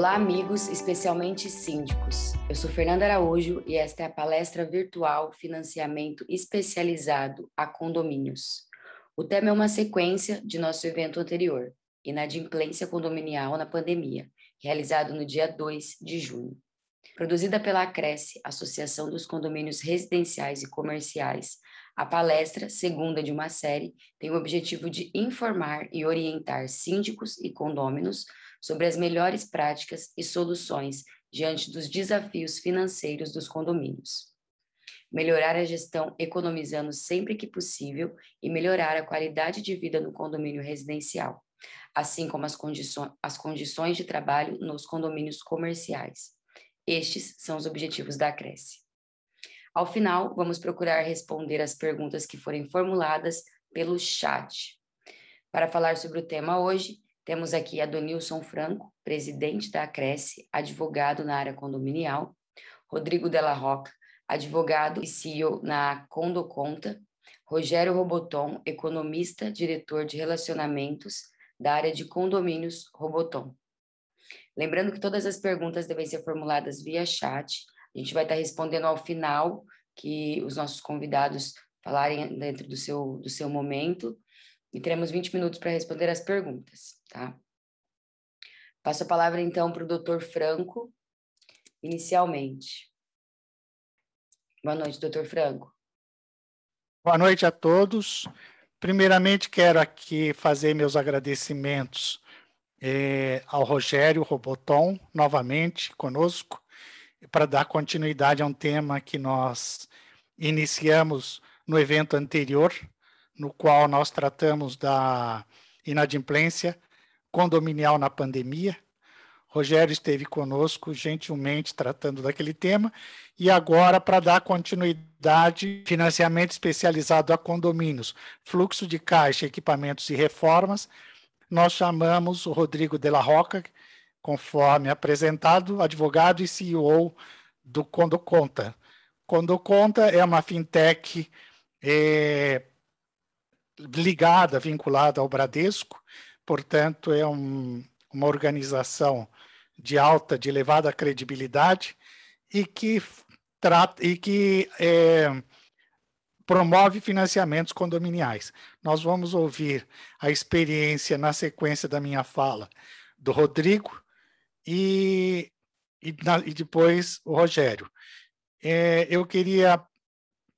Olá, amigos, especialmente síndicos. Eu sou Fernanda Araújo e esta é a palestra virtual Financiamento Especializado a Condomínios. O tema é uma sequência de nosso evento anterior, Inadimplência Condominial na Pandemia, realizado no dia 2 de junho. Produzida pela Acresce, Associação dos Condomínios Residenciais e Comerciais, a palestra, segunda de uma série, tem o objetivo de informar e orientar síndicos e condôminos sobre as melhores práticas e soluções diante dos desafios financeiros dos condomínios. Melhorar a gestão economizando sempre que possível e melhorar a qualidade de vida no condomínio residencial, assim como as, condições, as condições de trabalho nos condomínios comerciais. Estes são os objetivos da Cresce. Ao final, vamos procurar responder as perguntas que forem formuladas pelo chat. Para falar sobre o tema hoje, temos aqui Adonilson Franco, presidente da Acresce, advogado na área condominial, Rodrigo Della Roca, advogado e CEO na Condoconta, Rogério Roboton, economista, diretor de relacionamentos da área de condomínios Roboton. Lembrando que todas as perguntas devem ser formuladas via chat. A gente vai estar respondendo ao final que os nossos convidados falarem dentro do seu, do seu momento e teremos 20 minutos para responder as perguntas, tá? Passo a palavra então para o doutor Franco, inicialmente. Boa noite, doutor Franco. Boa noite a todos. Primeiramente, quero aqui fazer meus agradecimentos eh, ao Rogério Roboton, novamente conosco, para dar continuidade a um tema que nós iniciamos no evento anterior, no qual nós tratamos da inadimplência condominial na pandemia. Rogério esteve conosco gentilmente tratando daquele tema e agora para dar continuidade, financiamento especializado a condomínios, fluxo de caixa, equipamentos e reformas, nós chamamos o Rodrigo de la Roca, conforme apresentado, advogado e CEO do Condoconta. Condoconta é uma fintech é, ligada, vinculada ao Bradesco, portanto, é um, uma organização de alta, de elevada credibilidade e que trata e que é, promove financiamentos condominiais. Nós vamos ouvir a experiência na sequência da minha fala do Rodrigo e, e, na, e depois o Rogério. É, eu queria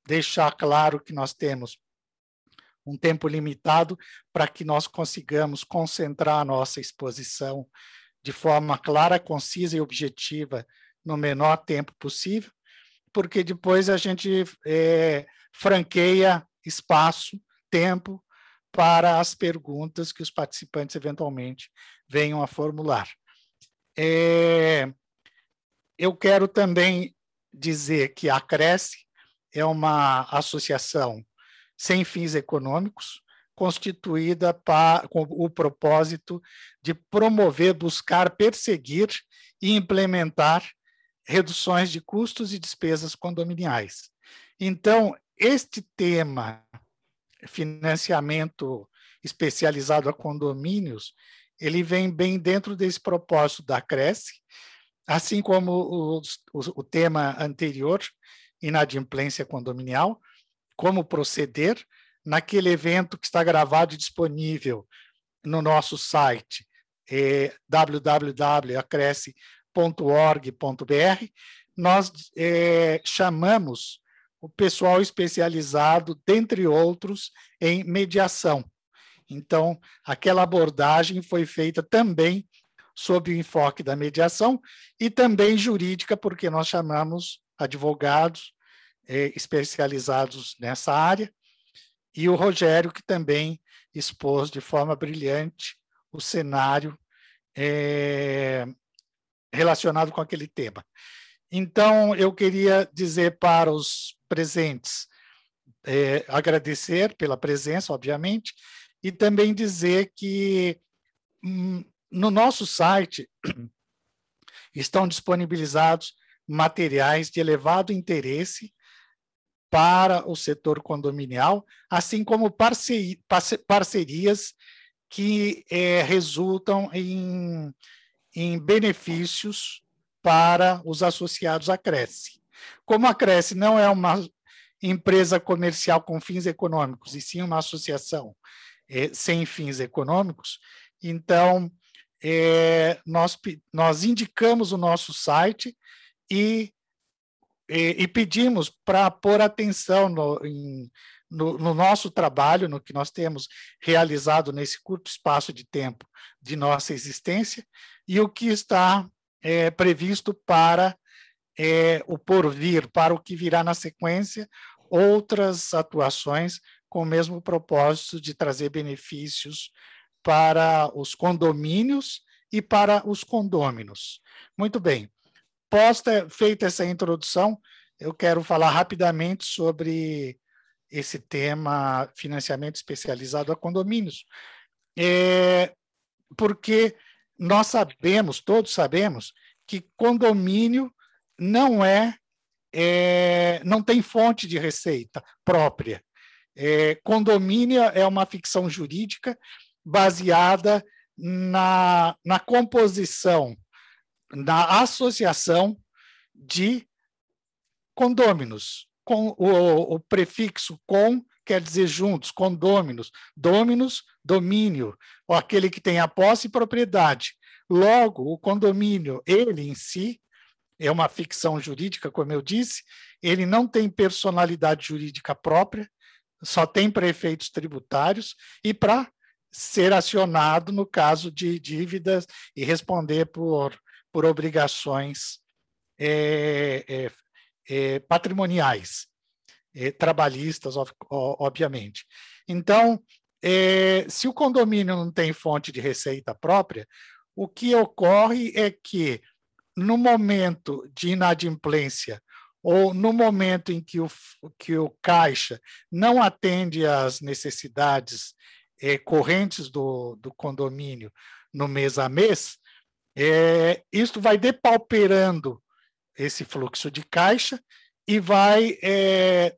deixar claro que nós temos um tempo limitado para que nós consigamos concentrar a nossa exposição de forma clara, concisa e objetiva no menor tempo possível, porque depois a gente é, franqueia espaço, tempo para as perguntas que os participantes eventualmente venham a formular. É, eu quero também dizer que a Cresce é uma associação sem fins econômicos, constituída para, com o propósito de promover, buscar, perseguir e implementar reduções de custos e despesas condominiais. Então, este tema, financiamento especializado a condomínios, ele vem bem dentro desse propósito da Cresce, assim como o, o, o tema anterior, inadimplência condominial, como proceder naquele evento que está gravado e disponível no nosso site é, www.acresce.org.br, nós é, chamamos o pessoal especializado, dentre outros, em mediação. Então, aquela abordagem foi feita também sob o enfoque da mediação e também jurídica, porque nós chamamos advogados especializados nessa área, e o Rogério, que também expôs de forma brilhante o cenário eh, relacionado com aquele tema. Então, eu queria dizer para os presentes, é, agradecer pela presença, obviamente, e também dizer que hum, no nosso site estão disponibilizados materiais de elevado interesse para o setor condominial, assim como parcerias que é, resultam em, em benefícios para os associados à Cresce. Como a Cresce não é uma empresa comercial com fins econômicos, e sim uma associação é, sem fins econômicos, então é, nós, nós indicamos o nosso site e, e, e pedimos para pôr atenção no, em, no, no, nosso trabalho, no que nós temos realizado nesse curto espaço de tempo de nossa existência e o que está é, previsto para é, o porvir, para o que virá na sequência, outras atuações com o mesmo propósito de trazer benefícios para os condomínios e para os condôminos. Muito bem. Posta feita essa introdução, eu quero falar rapidamente sobre esse tema financiamento especializado a condomínios. É, porque nós sabemos, todos sabemos, que condomínio não é, é não tem fonte de receita própria. É, condomínio é uma ficção jurídica baseada na, na composição, na associação de condôminos, com o, o prefixo com quer dizer juntos, condôminos, dominos, domínio, ou aquele que tem a posse e propriedade. Logo, o condomínio, ele em si, é uma ficção jurídica, como eu disse, ele não tem personalidade jurídica própria, só tem prefeitos tributários, e para ser acionado no caso de dívidas e responder por, por obrigações é, é, é, patrimoniais, é, trabalhistas, obviamente. Então, é, se o condomínio não tem fonte de receita própria, o que ocorre é que, no momento de inadimplência, ou no momento em que o, que o caixa não atende às necessidades é, correntes do, do condomínio no mês a mês, é, isso vai depauperando esse fluxo de caixa e vai é,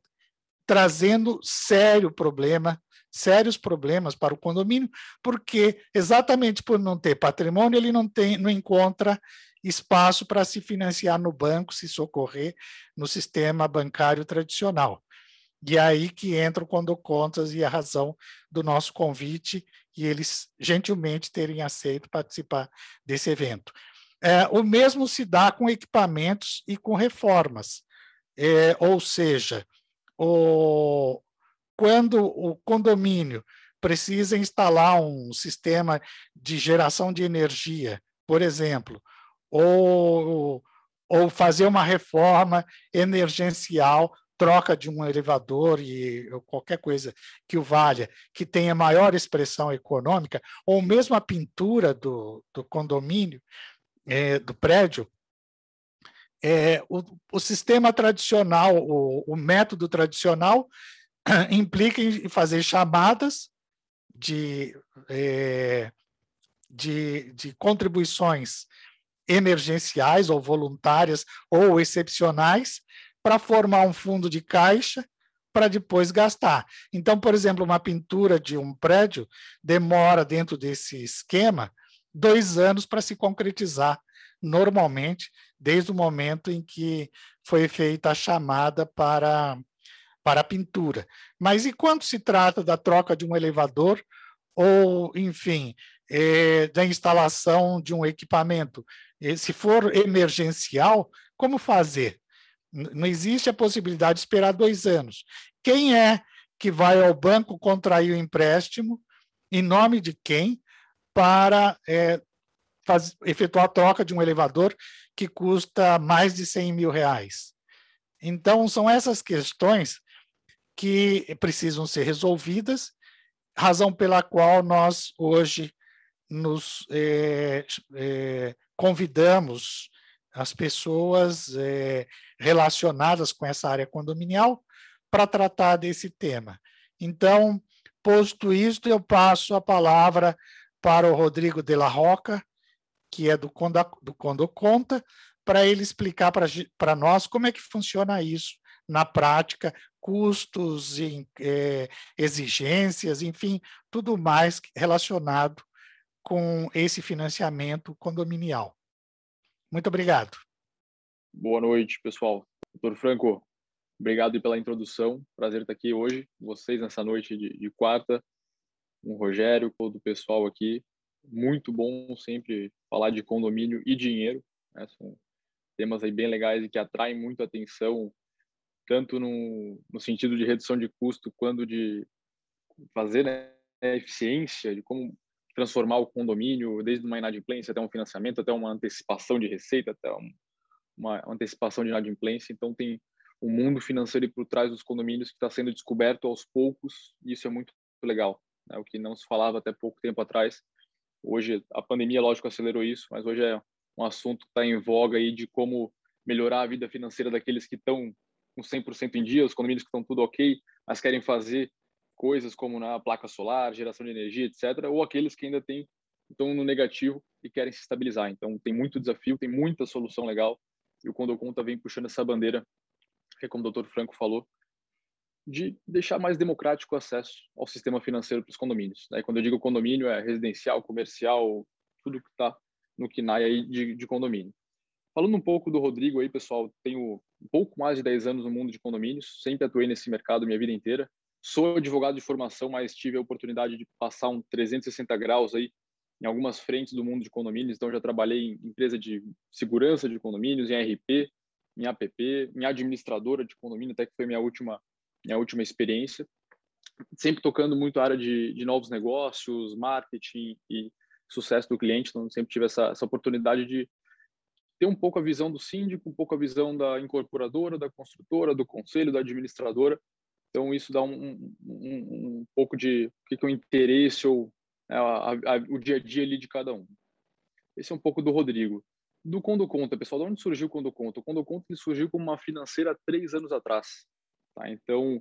trazendo sério problema, sérios problemas para o condomínio, porque exatamente por não ter patrimônio, ele não tem, não encontra espaço para se financiar no banco, se socorrer no sistema bancário tradicional. E é aí que entra o Condo Contas e a razão do nosso convite e eles gentilmente terem aceito participar desse evento. É, o mesmo se dá com equipamentos e com reformas, é, ou seja, o, quando o condomínio precisa instalar um sistema de geração de energia, por exemplo, ou, ou fazer uma reforma emergencial, troca de um elevador e qualquer coisa que o valha, que tenha maior expressão econômica, ou mesmo a pintura do, do condomínio, é, do prédio, é, o, o, sistema tradicional, o, o, método tradicional, implica em fazer chamadas de, é, de, de contribuições emergenciais ou voluntárias ou excepcionais para formar um fundo de caixa para depois gastar. Então, por exemplo, uma pintura de um prédio demora dentro desse esquema dois anos para se concretizar normalmente, desde o momento em que foi feita a chamada para, para a pintura. Mas e quando se trata da troca de um elevador ou, enfim, é, da instalação de um equipamento? se for emergencial, como fazer? Não existe a possibilidade de esperar dois anos. Quem é que vai ao banco contrair o empréstimo, em nome de quem, para é, faz, efetuar a troca de um elevador que custa mais de 100 mil reais. Então, são essas questões que precisam ser resolvidas, razão pela qual nós hoje nos é, é, convidamos as pessoas é, relacionadas com essa área condominial para tratar desse tema. Então, posto isto, eu passo a palavra para o Rodrigo de la Roca, que é do, Conda, do Condo Conta, para ele explicar para nós como é que funciona isso na prática, custos, em, é, exigências, enfim, tudo mais relacionado com esse financiamento condominial. Muito obrigado. Boa noite, pessoal. Doutor Franco, obrigado pela introdução. Prazer estar aqui hoje vocês nessa noite de, de quarta. O Rogério, todo o pessoal aqui. Muito bom sempre falar de condomínio e dinheiro. Né? São temas aí bem legais e que atraem muito atenção, tanto no, no sentido de redução de custo, quanto de fazer né, eficiência, de como transformar o condomínio, desde uma inadimplência até um financiamento, até uma antecipação de receita, até uma antecipação de inadimplência. Então, tem o um mundo financeiro por trás dos condomínios que está sendo descoberto aos poucos, e isso é muito legal. Né? O que não se falava até pouco tempo atrás. Hoje, a pandemia, lógico, acelerou isso, mas hoje é um assunto que está em voga aí de como melhorar a vida financeira daqueles que estão com 100% em dia, os condomínios que estão tudo ok, mas querem fazer coisas como na placa solar, geração de energia, etc., ou aqueles que ainda têm, estão no negativo e querem se estabilizar. Então, tem muito desafio, tem muita solução legal, e o Condoconta vem puxando essa bandeira, que como o doutor Franco falou, de deixar mais democrático o acesso ao sistema financeiro para os condomínios. Né? Quando eu digo condomínio, é residencial, comercial, tudo que está no KINAI aí de, de condomínio. Falando um pouco do Rodrigo aí, pessoal, tenho pouco mais de 10 anos no mundo de condomínios, sempre atuei nesse mercado minha vida inteira. Sou advogado de formação, mas tive a oportunidade de passar um 360 graus aí em algumas frentes do mundo de condomínios. Então, já trabalhei em empresa de segurança de condomínios, em RP, em APP, em administradora de condomínio, até que foi minha última, minha última experiência. Sempre tocando muito a área de, de novos negócios, marketing e sucesso do cliente. Então, sempre tive essa, essa oportunidade de ter um pouco a visão do síndico, um pouco a visão da incorporadora, da construtora, do conselho, da administradora então, isso dá um, um, um pouco de o que, que é o interesse ou é, a, a, o dia a dia ali de cada um. Esse é um pouco do Rodrigo. Do Condo Conta, pessoal, de onde surgiu o Condo Conta? O Condo Conta ele surgiu como uma financeira três anos atrás. Tá? Então,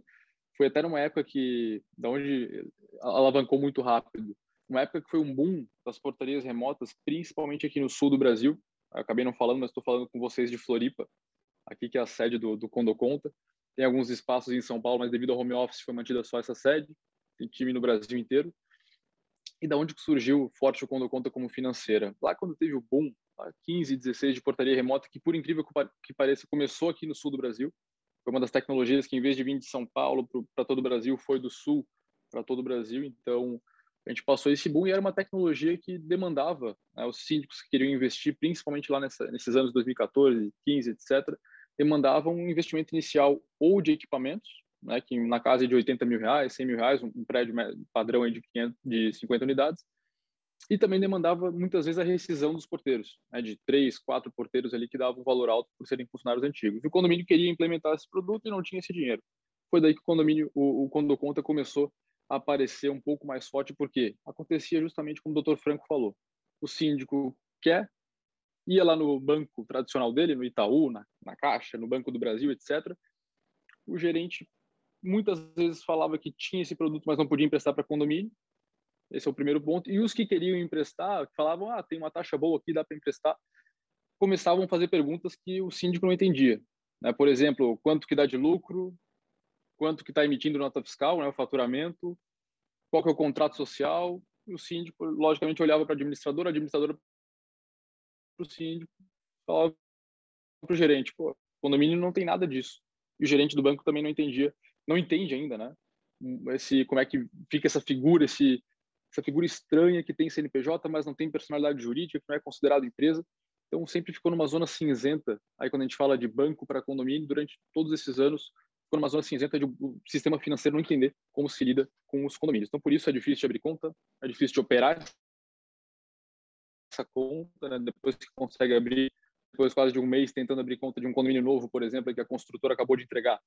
foi até numa época que, da onde alavancou muito rápido, uma época que foi um boom das portarias remotas, principalmente aqui no sul do Brasil. Eu acabei não falando, mas estou falando com vocês de Floripa, aqui que é a sede do, do Condo Conta. Tem alguns espaços em São Paulo, mas devido ao home office foi mantida só essa sede. Tem time no Brasil inteiro. E da onde surgiu forte Quando Conta como financeira? Lá quando teve o boom, 15, 16 de portaria remota, que por incrível que pareça começou aqui no sul do Brasil. Foi uma das tecnologias que em vez de vir de São Paulo para todo o Brasil, foi do sul para todo o Brasil. Então, a gente passou esse boom e era uma tecnologia que demandava né, os síndicos que queriam investir, principalmente lá nessa, nesses anos 2014, 15, etc., demandavam um investimento inicial ou de equipamentos, né, que na casa de 80 mil reais, 100 mil reais, um prédio padrão de, 500, de 50 unidades, e também demandava muitas vezes a rescisão dos porteiros, né, de três, quatro porteiros ali que davam um valor alto por serem funcionários antigos. E o condomínio queria implementar esse produto e não tinha esse dinheiro. Foi daí que o condomínio, o, o Condoconta começou a aparecer um pouco mais forte, porque acontecia justamente como o doutor Franco falou. O síndico quer ia lá no banco tradicional dele, no Itaú, na, na Caixa, no Banco do Brasil, etc. O gerente muitas vezes falava que tinha esse produto, mas não podia emprestar para condomínio. Esse é o primeiro ponto. E os que queriam emprestar, falavam, ah, tem uma taxa boa aqui, dá para emprestar, começavam a fazer perguntas que o síndico não entendia. Né? Por exemplo, quanto que dá de lucro, quanto que está emitindo nota fiscal, né, o faturamento, qual que é o contrato social. E o síndico, logicamente, olhava para a administradora, a administradora para o síndico, falava para o gerente, pô, o condomínio não tem nada disso. E o gerente do banco também não entendia, não entende ainda, né? Esse, como é que fica essa figura, esse, essa figura estranha que tem CNPJ, mas não tem personalidade jurídica, que não é considerado empresa. Então, sempre ficou numa zona cinzenta. Aí, quando a gente fala de banco para condomínio, durante todos esses anos, ficou numa zona cinzenta de o sistema financeiro não entender como se lida com os condomínios. Então, por isso é difícil de abrir conta, é difícil de operar essa conta, né? depois que consegue abrir, depois quase de um mês tentando abrir conta de um condomínio novo, por exemplo, que a construtora acabou de entregar.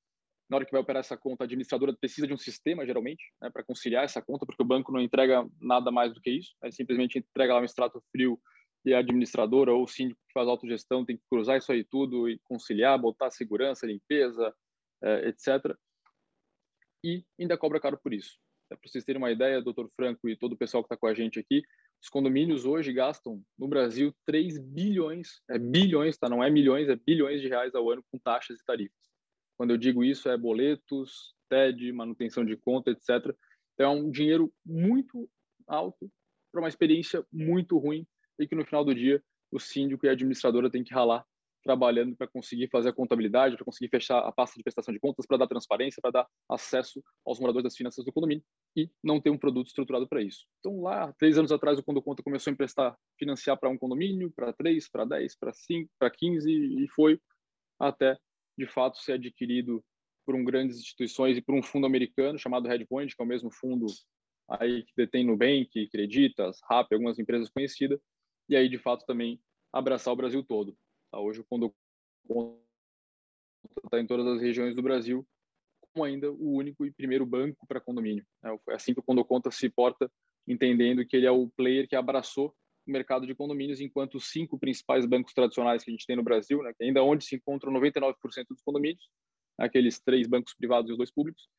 Na hora que vai operar essa conta, a administradora precisa de um sistema, geralmente, né, para conciliar essa conta, porque o banco não entrega nada mais do que isso. Ele simplesmente entrega lá um extrato frio e a administradora ou o síndico que faz autogestão tem que cruzar isso aí tudo e conciliar, botar segurança, limpeza, é, etc. E ainda cobra caro por isso. É para vocês terem uma ideia, doutor Franco e todo o pessoal que está com a gente aqui, os condomínios hoje gastam no Brasil 3 bilhões, é bilhões, tá? Não é milhões, é bilhões de reais ao ano com taxas e tarifas. Quando eu digo isso, é boletos, TED, manutenção de conta, etc. Então, é um dinheiro muito alto para uma experiência muito ruim e que no final do dia o síndico e a administradora têm que ralar trabalhando para conseguir fazer a contabilidade, para conseguir fechar a pasta de prestação de contas, para dar transparência, para dar acesso aos moradores das finanças do condomínio e não ter um produto estruturado para isso. Então, lá, três anos atrás, o Quando Conta começou a emprestar, financiar para um condomínio, para três, para dez, para cinco, para quinze, e foi até, de fato, ser adquirido por um grandes instituições e por um fundo americano chamado Redpoint, que é o mesmo fundo aí que detém Nubank, Creditas, Rap, algumas empresas conhecidas, e aí, de fato, também abraçar o Brasil todo. Tá? Hoje o Conta está em todas as regiões do Brasil, como ainda o único e primeiro banco para condomínio. É assim que o Condoconta se porta, entendendo que ele é o player que abraçou o mercado de condomínios, enquanto os cinco principais bancos tradicionais que a gente tem no Brasil, né, ainda onde se encontram 99% dos condomínios, aqueles três bancos privados e os dois públicos,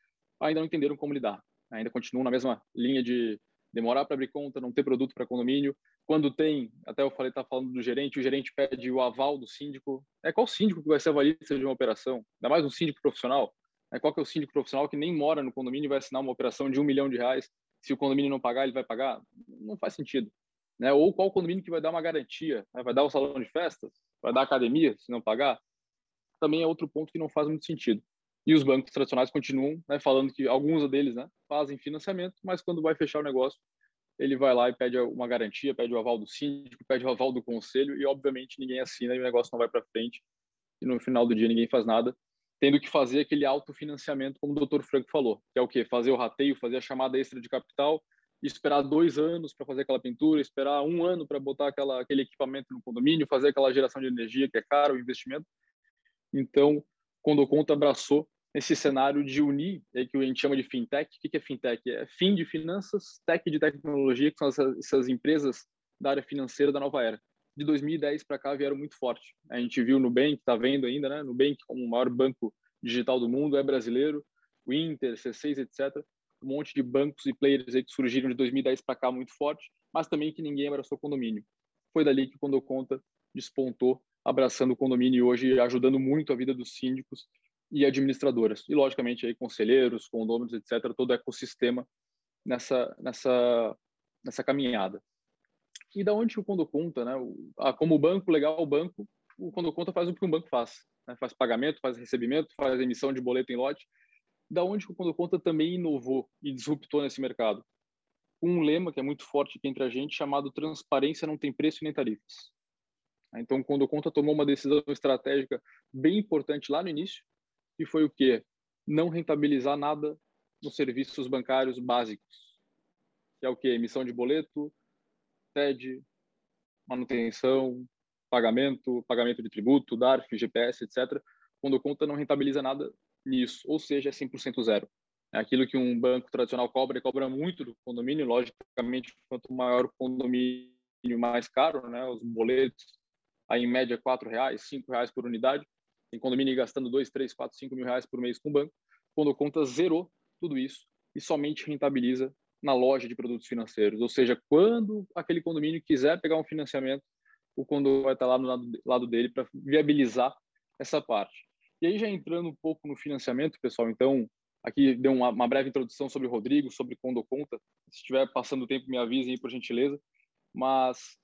ainda não entenderam como lidar. Ainda continuam na mesma linha de demorar para abrir conta, não ter produto para condomínio. Quando tem, até eu falei, tá falando do gerente, o gerente pede o aval do síndico. É qual síndico que vai ser avalista de uma operação? Ainda mais um síndico profissional. É qual que é o síndico profissional que nem mora no condomínio e vai assinar uma operação de um milhão de reais? Se o condomínio não pagar, ele vai pagar? Não faz sentido. Né? Ou qual condomínio que vai dar uma garantia? Né? Vai dar o salão de festas? Vai dar academia se não pagar? Também é outro ponto que não faz muito sentido. E os bancos tradicionais continuam né, falando que alguns deles né, fazem financiamento, mas quando vai fechar o negócio, ele vai lá e pede uma garantia, pede o aval do síndico, pede o aval do conselho e, obviamente, ninguém assina e o negócio não vai para frente. E no final do dia ninguém faz nada, tendo que fazer aquele autofinanciamento, como o doutor Franco falou, que é o quê? Fazer o rateio, fazer a chamada extra de capital, esperar dois anos para fazer aquela pintura, esperar um ano para botar aquela, aquele equipamento no condomínio, fazer aquela geração de energia que é caro o investimento. Então, quando o Conta abraçou nesse cenário de unir, é que a gente chama de fintech. O que é fintech? É fim de finanças, tech de tecnologia, que são essas, essas empresas da área financeira da nova era. De 2010 para cá vieram muito forte. A gente viu o Nubank, está vendo ainda, né? Nubank como o maior banco digital do mundo, é brasileiro, o Inter, C6, etc. Um monte de bancos e players aí que surgiram de 2010 para cá muito forte, mas também que ninguém abraçou condomínio. Foi dali que quando conta despontou, abraçando o condomínio e hoje ajudando muito a vida dos síndicos e administradoras. E, logicamente, aí, conselheiros, condôminos, etc., todo o ecossistema nessa, nessa, nessa caminhada. E da onde o Quando Conta, né? O, ah, como banco, legal, o banco, o Quando Conta faz o que um banco faz. Né? Faz pagamento, faz recebimento, faz emissão de boleto em lote. Da onde o Quando Conta também inovou e disruptou nesse mercado. Um lema que é muito forte aqui entre a gente, chamado transparência não tem preço nem tarifas. Então, quando o Conta tomou uma decisão estratégica bem importante lá no início, e foi o quê? Não rentabilizar nada nos serviços bancários básicos, que é o quê? Emissão de boleto, TED, manutenção, pagamento, pagamento de tributo, DARF, GPS, etc. Quando conta não rentabiliza nada nisso, ou seja, é 100% zero. É aquilo que um banco tradicional cobra, e cobra muito do condomínio, logicamente, quanto maior o condomínio, mais caro, né? Os boletos, aí em média, R$ reais, R$ reais por unidade tem condomínio gastando 2, 3, 4, 5 mil reais por mês com o banco, quando conta zerou tudo isso e somente rentabiliza na loja de produtos financeiros. Ou seja, quando aquele condomínio quiser pegar um financiamento, o condomínio vai estar lá no lado, lado dele para viabilizar essa parte. E aí, já entrando um pouco no financiamento, pessoal, então, aqui deu uma, uma breve introdução sobre o Rodrigo, sobre Condo Conta. Se estiver passando o tempo, me avisem por gentileza. Mas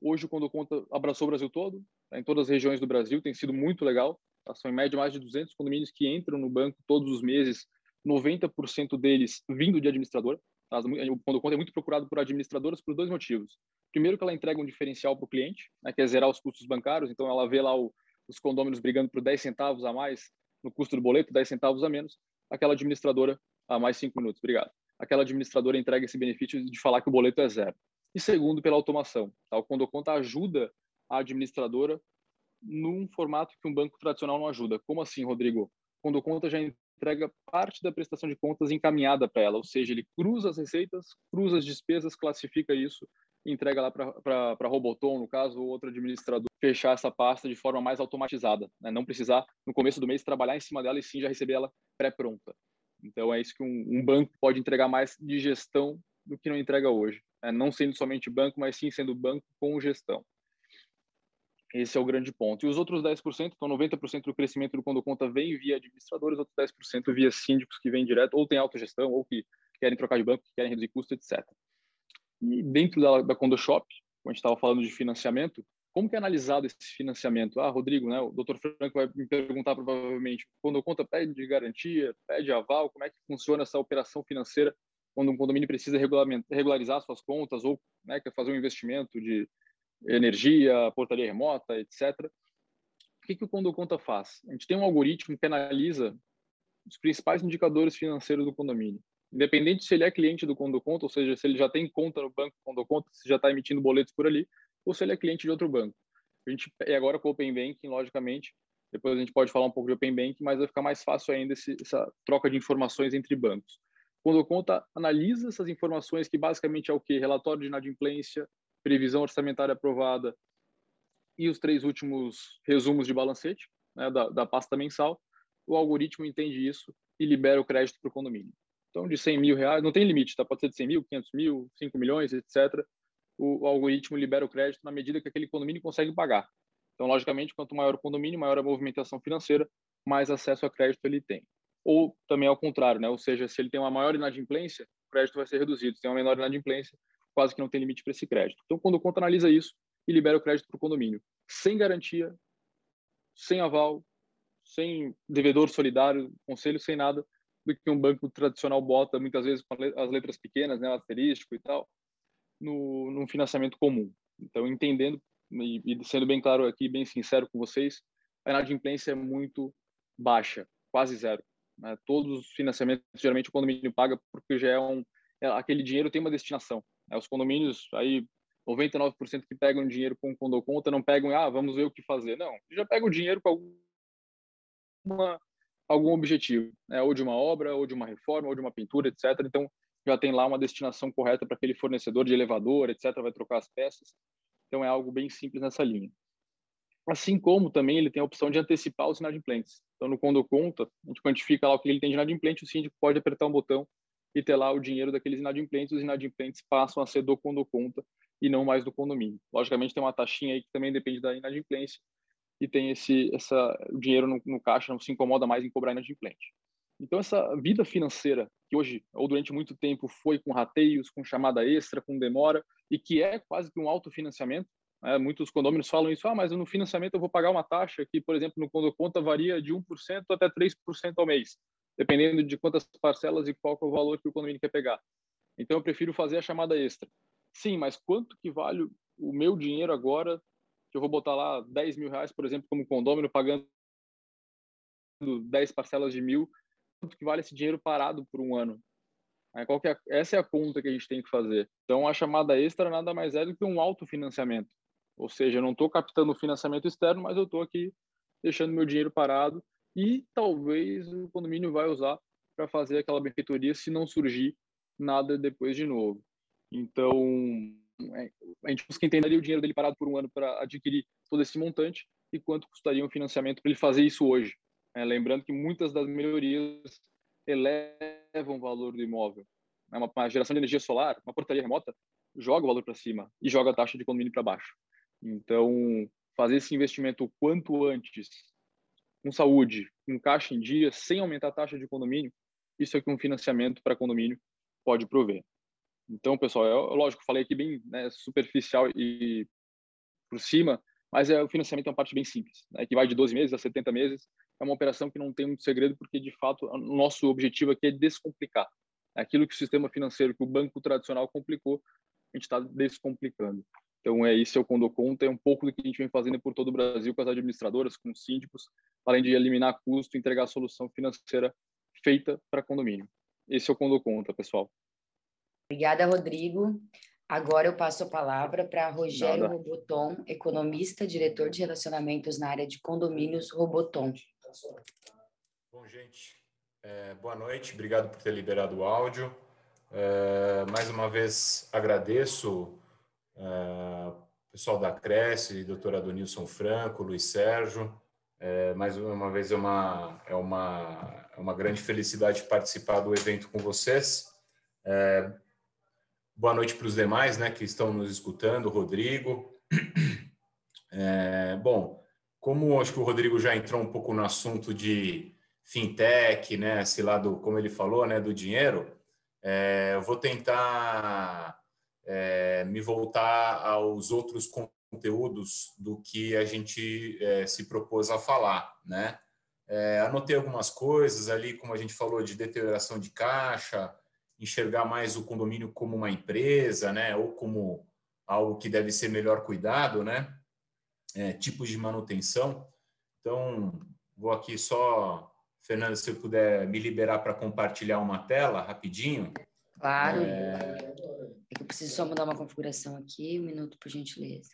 hoje o Condo Conta abraçou o Brasil todo, tá em todas as regiões do Brasil, tem sido muito legal. Tá? São em média mais de 200 condomínios que entram no banco todos os meses, 90% deles vindo de administrador. Tá? O Quando Conta é muito procurado por administradoras por dois motivos. Primeiro, que ela entrega um diferencial para o cliente, né, que é zerar os custos bancários, então ela vê lá o, os condôminos brigando por 10 centavos a mais no custo do boleto, 10 centavos a menos, aquela administradora, a mais 5 minutos, obrigado. Aquela administradora entrega esse benefício de falar que o boleto é zero. E segundo, pela automação. Tá? O Condoconta ajuda a administradora num formato que um banco tradicional não ajuda. Como assim, Rodrigo? Quando o conta já entrega parte da prestação de contas encaminhada para ela, ou seja, ele cruza as receitas, cruza as despesas, classifica isso entrega lá para Roboton, no caso, ou outro administrador, fechar essa pasta de forma mais automatizada, né? não precisar, no começo do mês, trabalhar em cima dela e sim já receber ela pré-pronta. Então, é isso que um, um, banco pode entregar mais de gestão do que não entrega hoje. Né? Não sendo somente banco, mas sim sendo banco com gestão. Esse é o grande ponto. E os outros 10%, então 90% do crescimento do Quando Conta vem via administradores, outros 10% via síndicos que vêm direto, ou tem autogestão, ou que querem trocar de banco, que querem reduzir custo, etc. E dentro da, da CondoShop, quando a gente estava falando de financiamento, como que é analisado esse financiamento? Ah, Rodrigo, né, o Dr. Franco vai me perguntar provavelmente, quando conta pede garantia, pede aval, como é que funciona essa operação financeira quando um condomínio precisa regularizar suas contas ou né, quer fazer um investimento de energia, portaria remota, etc. O que, que o Condo Conta faz? A gente tem um algoritmo que analisa os principais indicadores financeiros do condomínio. Independente se ele é cliente do Condo Conta, ou seja, se ele já tem conta no banco Condo Conta, se já está emitindo boletos por ali, ou se ele é cliente de outro banco. A gente, e agora com o Open Banking, logicamente, depois a gente pode falar um pouco de Open Banking, mas vai ficar mais fácil ainda esse, essa troca de informações entre bancos. Quando conta analisa essas informações, que basicamente é o que? Relatório de inadimplência, previsão orçamentária aprovada e os três últimos resumos de balancete né, da, da pasta mensal, o algoritmo entende isso e libera o crédito para o condomínio. Então, de 100 mil reais, não tem limite, tá? pode ser de 100 mil, 500 mil, 5 milhões, etc o, o algoritmo libera o crédito na medida que aquele condomínio consegue pagar. Então, logicamente, quanto maior o condomínio, maior a movimentação financeira, mais acesso a crédito ele tem. Ou também ao contrário, né? Ou seja, se ele tem uma maior inadimplência, o crédito vai ser reduzido. Se tem uma menor inadimplência, quase que não tem limite para esse crédito. Então, quando o conta analisa isso e libera o crédito para o condomínio, sem garantia, sem aval, sem devedor solidário, conselho, sem nada, do que um banco tradicional bota, muitas vezes com as letras pequenas, né, asterístico e tal, no, no financiamento comum. Então, entendendo e, e sendo bem claro aqui, bem sincero com vocês, a inadimplência é muito baixa, quase zero. Né? Todos os financiamentos, geralmente o condomínio paga porque já é um, é, aquele dinheiro tem uma destinação. Né? Os condomínios, aí 99% que pegam dinheiro com o conta não pegam, ah, vamos ver o que fazer. Não, já pegam o dinheiro com alguma, algum objetivo, né? ou de uma obra, ou de uma reforma, ou de uma pintura, etc. Então, já tem lá uma destinação correta para aquele fornecedor de elevador, etc., vai trocar as peças. Então, é algo bem simples nessa linha. Assim como também ele tem a opção de antecipar os inadimplentes. Então, no Condo Conta, a gente quantifica lá o que ele tem de inadimplente, o síndico pode apertar um botão e ter lá o dinheiro daqueles inadimplentes, os inadimplentes passam a ser do Conta e não mais do condomínio. Logicamente, tem uma taxinha aí que também depende da inadimplência e tem esse essa o dinheiro no, no caixa não se incomoda mais em cobrar inadimplente. Então, essa vida financeira, que hoje, ou durante muito tempo, foi com rateios, com chamada extra, com demora, e que é quase que um autofinanciamento, né? muitos condôminos falam isso, ah, mas no financiamento eu vou pagar uma taxa que, por exemplo, no Conta varia de 1% até 3% ao mês, dependendo de quantas parcelas e qual é o valor que o condomínio quer pegar. Então, eu prefiro fazer a chamada extra. Sim, mas quanto que vale o meu dinheiro agora, que eu vou botar lá 10 mil reais, por exemplo, como condômino, pagando 10 parcelas de mil, quanto que vale esse dinheiro parado por um ano. qual é, essa é a conta que a gente tem que fazer. Então, a chamada extra nada mais é do que um autofinanciamento. Ou seja, eu não estou captando financiamento externo, mas eu estou aqui deixando meu dinheiro parado e talvez o condomínio vai usar para fazer aquela benfeitoria se não surgir nada depois de novo. Então, é, a gente busca entender o dinheiro dele parado por um ano para adquirir todo esse montante e quanto custaria um financiamento para ele fazer isso hoje. É, lembrando que muitas das melhorias elevam o valor do imóvel. É uma, uma, geração de energia solar, uma portaria remota, joga o valor para cima e joga a taxa de condomínio para baixo. Então, fazer esse investimento o quanto antes, com saúde, com caixa em dia, sem aumentar a taxa de condomínio, isso é que um financiamento para condomínio pode prover. Então, pessoal, eu, lógico, falei aqui bem né, superficial e por cima, mas é, o financiamento é uma parte bem simples, né, que vai de 12 meses a 70 meses, é uma operação que não tem muito segredo, porque de fato o nosso objetivo aqui é descomplicar. Aquilo que o sistema financeiro, que o banco tradicional complicou, a gente está descomplicando. Então, é isso, é o Condo Conta, é um pouco do que a gente vem fazendo por todo o Brasil com as administradoras, com os síndicos, além de eliminar custo, entregar a solução financeira feita para condomínio. Esse é o Condo Conta, pessoal. Obrigada, Rodrigo. Agora eu passo a palavra para Rogério Nada. Roboton, economista, diretor de relacionamentos na área de condomínios Roboton. Bom, gente, é, boa noite, obrigado por ter liberado o áudio. É, mais uma vez agradeço é, pessoal da Cresce, doutor Adonilson Franco, Luiz Sérgio. É, mais uma vez é uma, é, uma, é uma grande felicidade participar do evento com vocês. É, boa noite para os demais né, que estão nos escutando, Rodrigo. É, bom, como acho que o Rodrigo já entrou um pouco no assunto de fintech, né, esse lado, como ele falou, né, do dinheiro, é, eu vou tentar é, me voltar aos outros conteúdos do que a gente é, se propôs a falar, né? É, anotei algumas coisas ali, como a gente falou, de deterioração de caixa, enxergar mais o condomínio como uma empresa, né? Ou como algo que deve ser melhor cuidado, né? É, tipos de manutenção. Então, vou aqui só, Fernando, se eu puder me liberar para compartilhar uma tela rapidinho. Claro. É... Eu preciso só mudar uma configuração aqui, um minuto, por gentileza.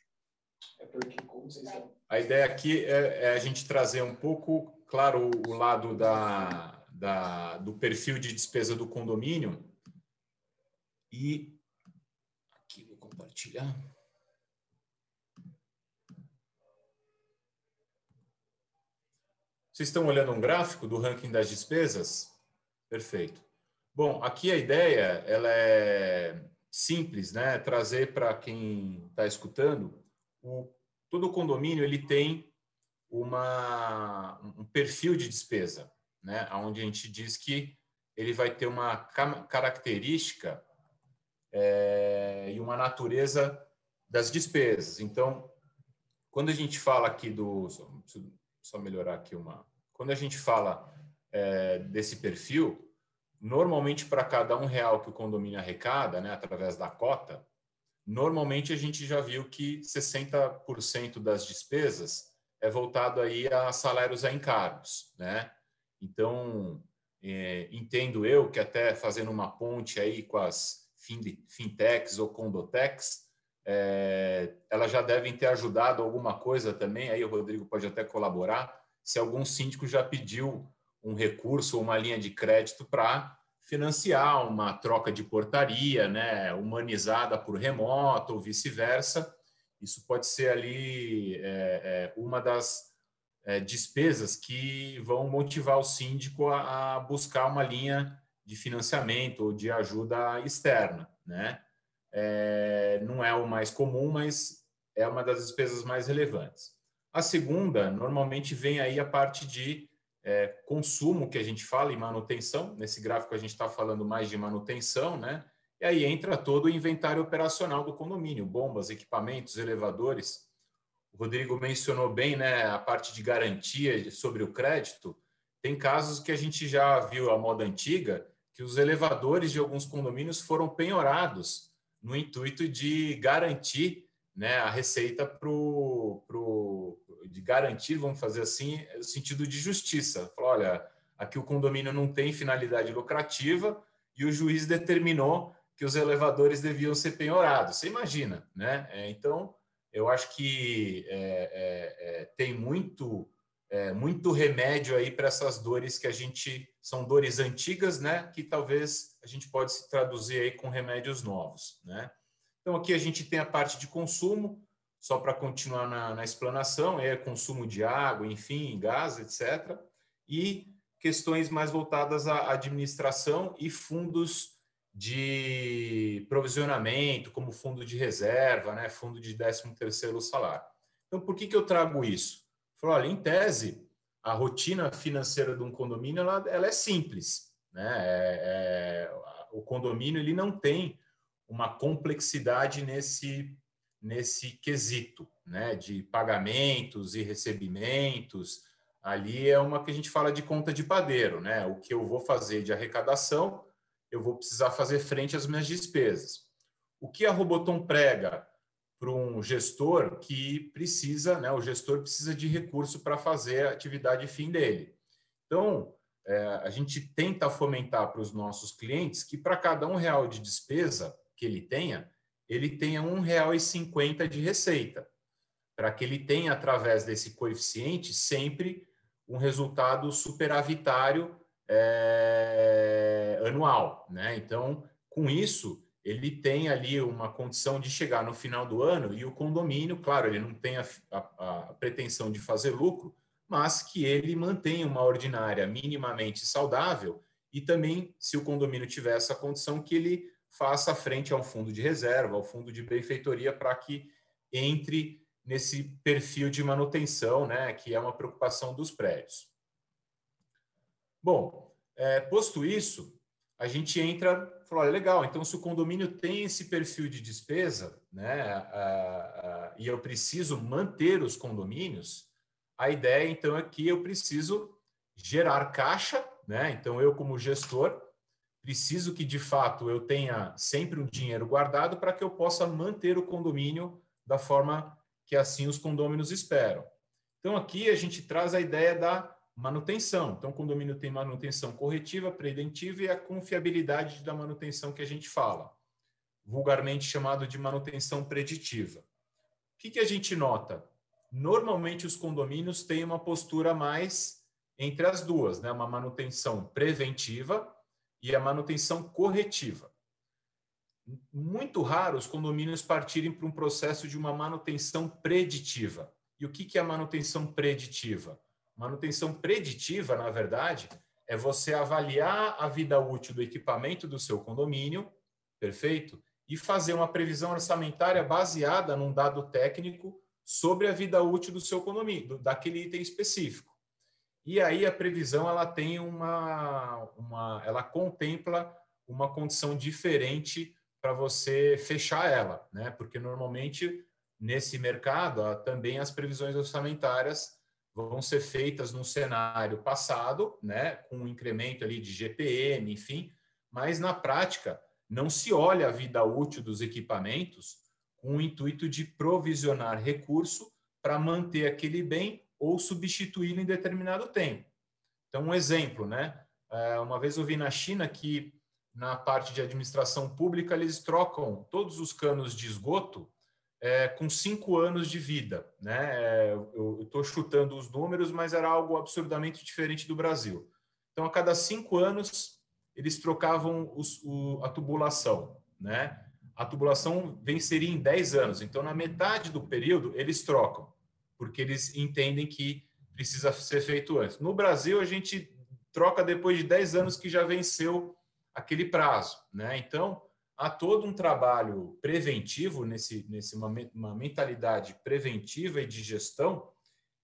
É porque, como vocês A ideia aqui é, é, a gente trazer um pouco, claro, o lado da, da, do perfil de despesa do condomínio. E aqui vou compartilhar. Vocês estão olhando um gráfico do ranking das despesas? Perfeito. Bom, aqui a ideia ela é simples, né? Trazer para quem está escutando, o, todo condomínio ele tem uma, um perfil de despesa, né? Onde a gente diz que ele vai ter uma característica é, e uma natureza das despesas. Então, quando a gente fala aqui do só, só melhorar aqui uma, quando a gente fala é, desse perfil, Normalmente, para cada um real que o condomínio arrecada, né, através da cota, normalmente a gente já viu que 60% das despesas é voltado aí a salários a encargos, né? Então, é, entendo eu que até fazendo uma ponte aí com as fintechs ou condotecs, é, elas já devem ter ajudado alguma coisa também, aí o Rodrigo pode até colaborar, se algum síndico já pediu um recurso ou uma linha de crédito para financiar uma troca de portaria, né, humanizada por remoto ou vice-versa. Isso pode ser ali é, é, uma das é, despesas que vão motivar o síndico a, a, buscar uma linha de financiamento ou de ajuda externa, né? É, não é o mais comum, mas é uma das despesas mais relevantes. A segunda, normalmente vem aí a parte de é, consumo que a gente fala em manutenção. Nesse gráfico a gente está falando mais de manutenção, né? E aí entra todo o inventário operacional do condomínio, bombas, equipamentos, elevadores. O Rodrigo mencionou bem, né, a parte de garantia sobre o crédito. Tem casos que a gente já viu a moda antiga, que os elevadores de alguns condomínios foram penhorados no intuito de garantir né, a receita para o de garantir, vamos fazer assim, o sentido de justiça. Olha, aqui o condomínio não tem finalidade lucrativa e o juiz determinou que os elevadores deviam ser penhorados. Você imagina, né? É, então, eu acho que é, é, é tem muito é, muito remédio aí para essas dores que a gente são dores antigas, né? Que talvez a gente pode se traduzir aí com remédios novos, né? Então aqui a gente tem a parte de consumo, só para continuar na, na, explanação, é consumo de água, enfim, gás, etc. E questões mais voltadas à administração e fundos de provisionamento, como fundo de reserva, né, fundo de 13º salário. Então, por que, que eu trago isso? Falou, olha, em tese, a rotina financeira de um condomínio ela, ela é simples. Né? É, é, o condomínio ele não tem uma complexidade nesse nesse quesito, né, de pagamentos e recebimentos. Ali é uma que a gente fala de conta de padeiro, né? O que eu vou fazer de arrecadação, eu vou precisar fazer frente às minhas despesas. O que a Roboton prega para um gestor que precisa, né? O gestor precisa de recurso para fazer a atividade fim dele. Então, é, a gente tenta fomentar para os nossos clientes que para cada um real de despesa que ele tenha, ele tenha R$ 1,50 de receita, para que ele tenha, através desse coeficiente, sempre um resultado superavitário é, anual. Né? Então, com isso, ele tem ali uma condição de chegar no final do ano e o condomínio, claro, ele não tem a, a, a pretensão de fazer lucro, mas que ele mantenha uma ordinária minimamente saudável e também, se o condomínio tiver essa condição, que ele faça frente ao fundo de reserva, ao fundo de benfeitoria, para que entre nesse perfil de manutenção, né, que é uma preocupação dos prédios. Bom, é, posto isso, a gente entra falou: olha, legal, então se o condomínio tem esse perfil de despesa, né, uh, uh, e eu preciso manter os condomínios, a ideia então é que eu preciso gerar caixa, né? Então eu como gestor preciso que de fato eu tenha sempre um dinheiro guardado para que eu possa manter o condomínio da forma que assim os condôminos esperam. Então aqui a gente traz a ideia da manutenção. Então, o condomínio tem manutenção corretiva, preventiva e a confiabilidade da manutenção que a gente fala, vulgarmente chamado de manutenção preditiva. O que, que a gente nota? Normalmente, os condomínios têm uma postura mais entre as duas, né? uma manutenção preventiva e a manutenção corretiva. Muito raro os condomínios partirem para um processo de uma manutenção preditiva. E o que, é a manutenção preditiva? Manutenção preditiva, na verdade, é você avaliar a vida útil do equipamento do seu condomínio, perfeito? E fazer uma previsão orçamentária baseada num dado técnico sobre a vida útil do seu condomínio, daquele item específico. E aí a previsão ela tem uma, uma ela contempla uma condição diferente para você fechar ela, né? Porque normalmente nesse mercado também as previsões orçamentárias vão ser feitas no cenário passado, né, com um incremento ali de GPM, enfim, mas na prática não se olha a vida útil dos equipamentos com o intuito de provisionar recurso para manter aquele bem ou substituí-lo em determinado tempo. Então, um exemplo, né? É, uma vez eu vi na China que na parte de administração pública eles trocam todos os canos de esgoto é, com cinco anos de vida. Né? É, eu estou chutando os números, mas era algo absurdamente diferente do Brasil. Então, a cada cinco anos, eles trocavam os, o, a tubulação. Né? A tubulação venceria em 10 anos. Então, na metade do período, eles trocam, porque eles entendem que precisa ser feito antes. No Brasil, a gente troca depois de 10 anos que já venceu aquele prazo. Né? Então, há todo um trabalho preventivo nesse, nesse uma, uma mentalidade preventiva e de gestão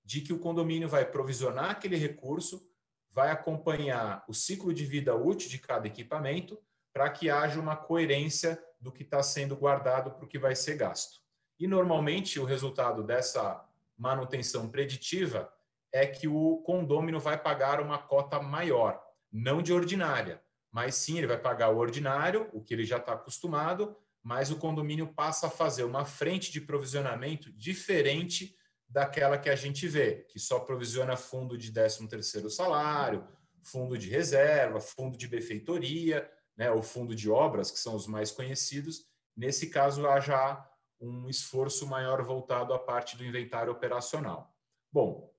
de que o condomínio vai provisionar aquele recurso, vai acompanhar o ciclo de vida útil de cada equipamento para que haja uma coerência do que está sendo guardado para o que vai ser gasto. E normalmente o resultado dessa manutenção preditiva é que o condômino vai pagar uma cota maior, não de ordinária, mas sim ele vai pagar o ordinário, o que ele já está acostumado, mas o condomínio passa a fazer uma frente de provisionamento diferente daquela que a gente vê, que só provisiona fundo de 13º salário, fundo de reserva, fundo de benfeitoria, né, o fundo de obras, que são os mais conhecidos. Nesse caso, há já um esforço maior voltado à parte do inventário operacional. Bom,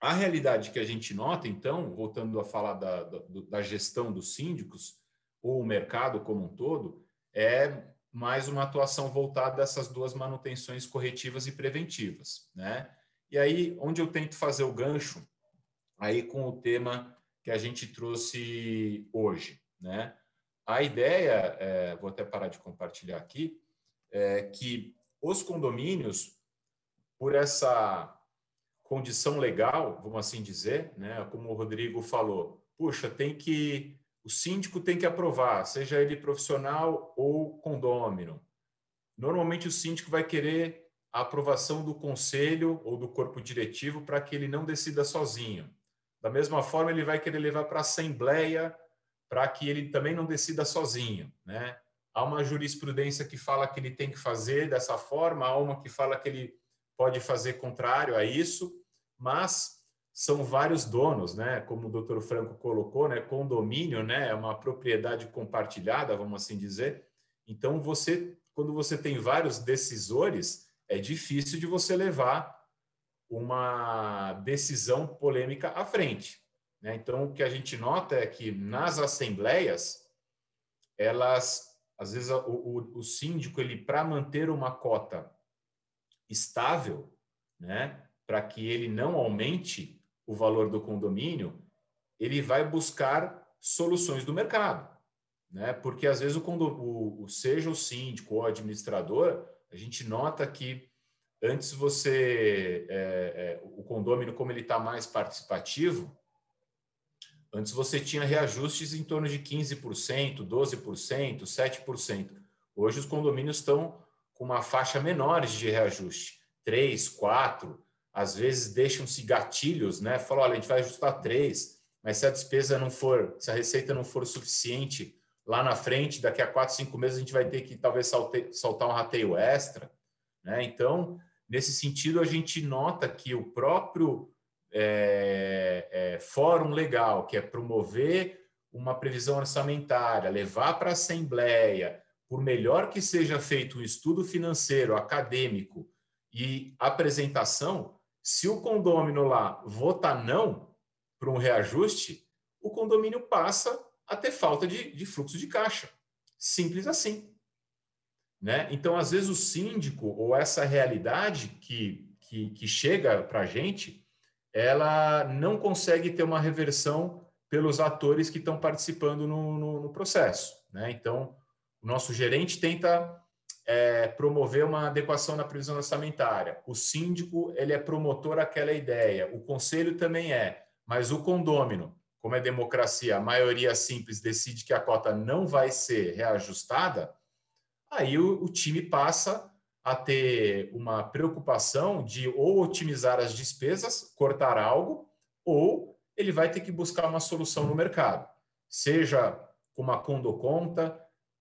a realidade que a gente nota, então, voltando a falar da, da, da gestão dos síndicos, ou o mercado como um todo, é mais uma atuação voltada dessas duas manutenções corretivas e preventivas, né? E aí, onde eu tento fazer o gancho, aí com o tema que a gente trouxe hoje, né? A ideia, é, vou até parar de compartilhar aqui, é que os condomínios, por essa condição legal, vamos assim dizer, né? Como o Rodrigo falou, puxa, tem que o síndico tem que aprovar, seja ele profissional ou condômino. Normalmente o síndico vai querer a aprovação do conselho ou do corpo diretivo para que ele não decida sozinho. Da mesma forma, ele vai querer levar para a assembleia para que ele também não decida sozinho, né? Há uma jurisprudência que fala que ele tem que fazer dessa forma, há uma que fala que ele pode fazer contrário a isso mas são vários donos, né? Como o doutor Franco colocou, né? Condomínio, né? É uma propriedade compartilhada, vamos assim dizer. Então, você, quando você tem vários decisores, é difícil de você levar uma decisão polêmica à frente. Né? Então, o que a gente nota é que nas assembleias, elas, às vezes, o, o, o síndico, ele para manter uma cota estável, né? para que ele não aumente o valor do condomínio, ele vai buscar soluções do mercado, né? Porque às vezes o, o, o seja o síndico ou o administrador, a gente nota que antes você é, é, o condômino como ele está mais participativo, Antes você tinha reajustes em torno de 15%, 12%, 7%. Hoje os condomínios estão com uma faixa menor de reajuste, 3, 4, às vezes deixam-se gatilhos, né? Falam, olha, a gente vai ajustar 3, mas se a despesa não for, se a receita não for suficiente lá na frente, daqui a 4, 5 meses a gente vai ter que talvez soltar um rateio extra, né? Então, nesse sentido, a gente nota que o próprio é, é, fórum legal, que é promover uma previsão orçamentária, levar para a Assembleia, por melhor que seja feito um estudo financeiro, acadêmico e apresentação, se o condômino lá votar não para um reajuste, o condomínio passa a ter falta de, de fluxo de caixa. Simples assim. Né? Então, às vezes, o síndico ou essa realidade que, que, que chega para a gente ela não consegue ter uma reversão pelos atores que estão participando no, no, no processo. Né? Então, o nosso gerente tenta é, promover uma adequação na previsão orçamentária. O síndico ele é promotor daquela ideia. O conselho também é, mas o condômino, como é democracia, a maioria simples decide que a cota não vai ser reajustada. Aí o, o time passa a ter uma preocupação de ou otimizar as despesas, cortar algo, ou ele vai ter que buscar uma solução no mercado, seja com uma condoconta,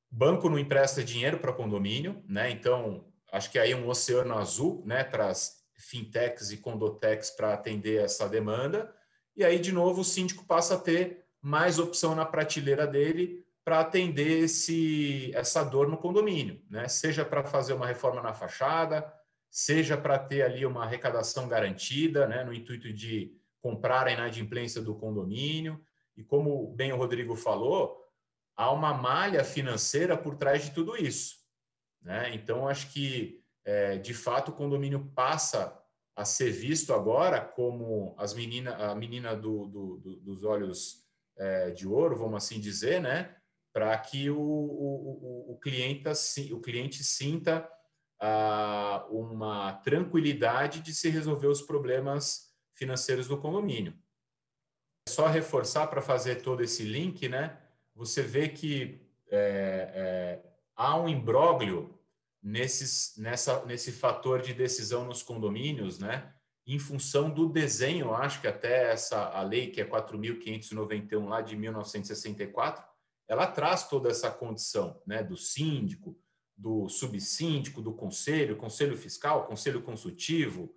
banco não empresta dinheiro para condomínio, né? Então, acho que aí um oceano azul, né, para as fintechs e condotecs para atender essa demanda. E aí, de novo, o síndico passa a ter mais opção na prateleira dele para atender esse, essa dor no condomínio, né? seja para fazer uma reforma na fachada, seja para ter ali uma arrecadação garantida, né? no intuito de comprar a inadimplência do condomínio. E como bem o Rodrigo falou, há uma malha financeira por trás de tudo isso. Né? Então, acho que, é, de fato, o condomínio passa a ser visto agora como as menina, a menina do, do, do, dos olhos é, de ouro, vamos assim dizer, né? Para que o, o, o, cliente, o cliente sinta ah, uma tranquilidade de se resolver os problemas financeiros do condomínio. É só reforçar para fazer todo esse link, né? Você vê que é, é, há um imbróglio nesses, nessa, nesse fator de decisão nos condomínios, né? Em função do desenho, acho que até essa a lei que é 4.591 lá de 1964 ela traz toda essa condição né, do síndico, do subsíndico, do conselho, conselho fiscal, conselho consultivo,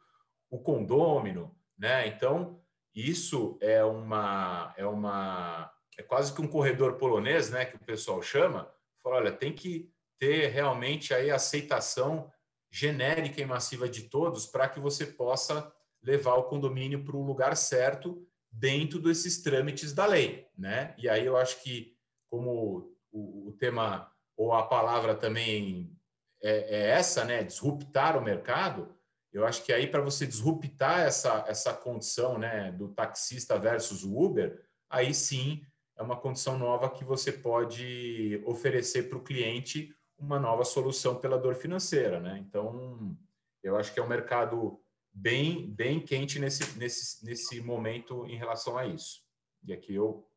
o condômino, né? Então, isso é uma é uma é quase que um corredor polonês, né, que o pessoal chama. Fala, olha, tem que ter realmente aí aceitação genérica e massiva de todos para que você possa levar o condomínio para o lugar certo dentro desses trâmites da lei, né? E aí eu acho que como o, o tema ou a palavra também é, é, essa, né, disruptar o mercado, eu acho que aí para você disruptar essa, essa condição né, do taxista versus o Uber, aí sim é uma condição nova que você pode oferecer para o cliente uma nova solução pela dor financeira. Né? Então, eu acho que é um mercado bem, bem quente nesse, nesse, nesse momento em relação a isso. E aqui eu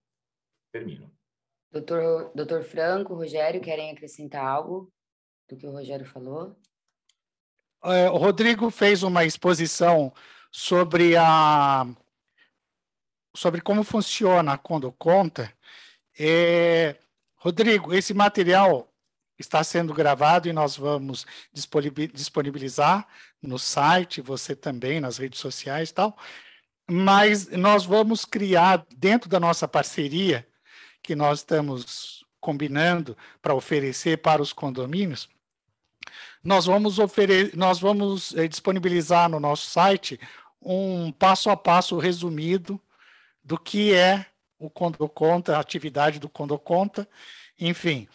termino. Doutor, doutor Franco, Rogério, querem acrescentar algo do que o Rogério falou? É, o Rodrigo fez uma exposição sobre a sobre como funciona quando conta. É, Rodrigo, esse material está sendo gravado e nós vamos disponibilizar no site, você também nas redes sociais e tal. Mas nós vamos criar dentro da nossa parceria que nós estamos combinando para oferecer para os condomínios, nós vamos, nós vamos eh, disponibilizar no nosso site um passo a passo resumido do que é o Condoconta, a atividade do Condoconta, enfim.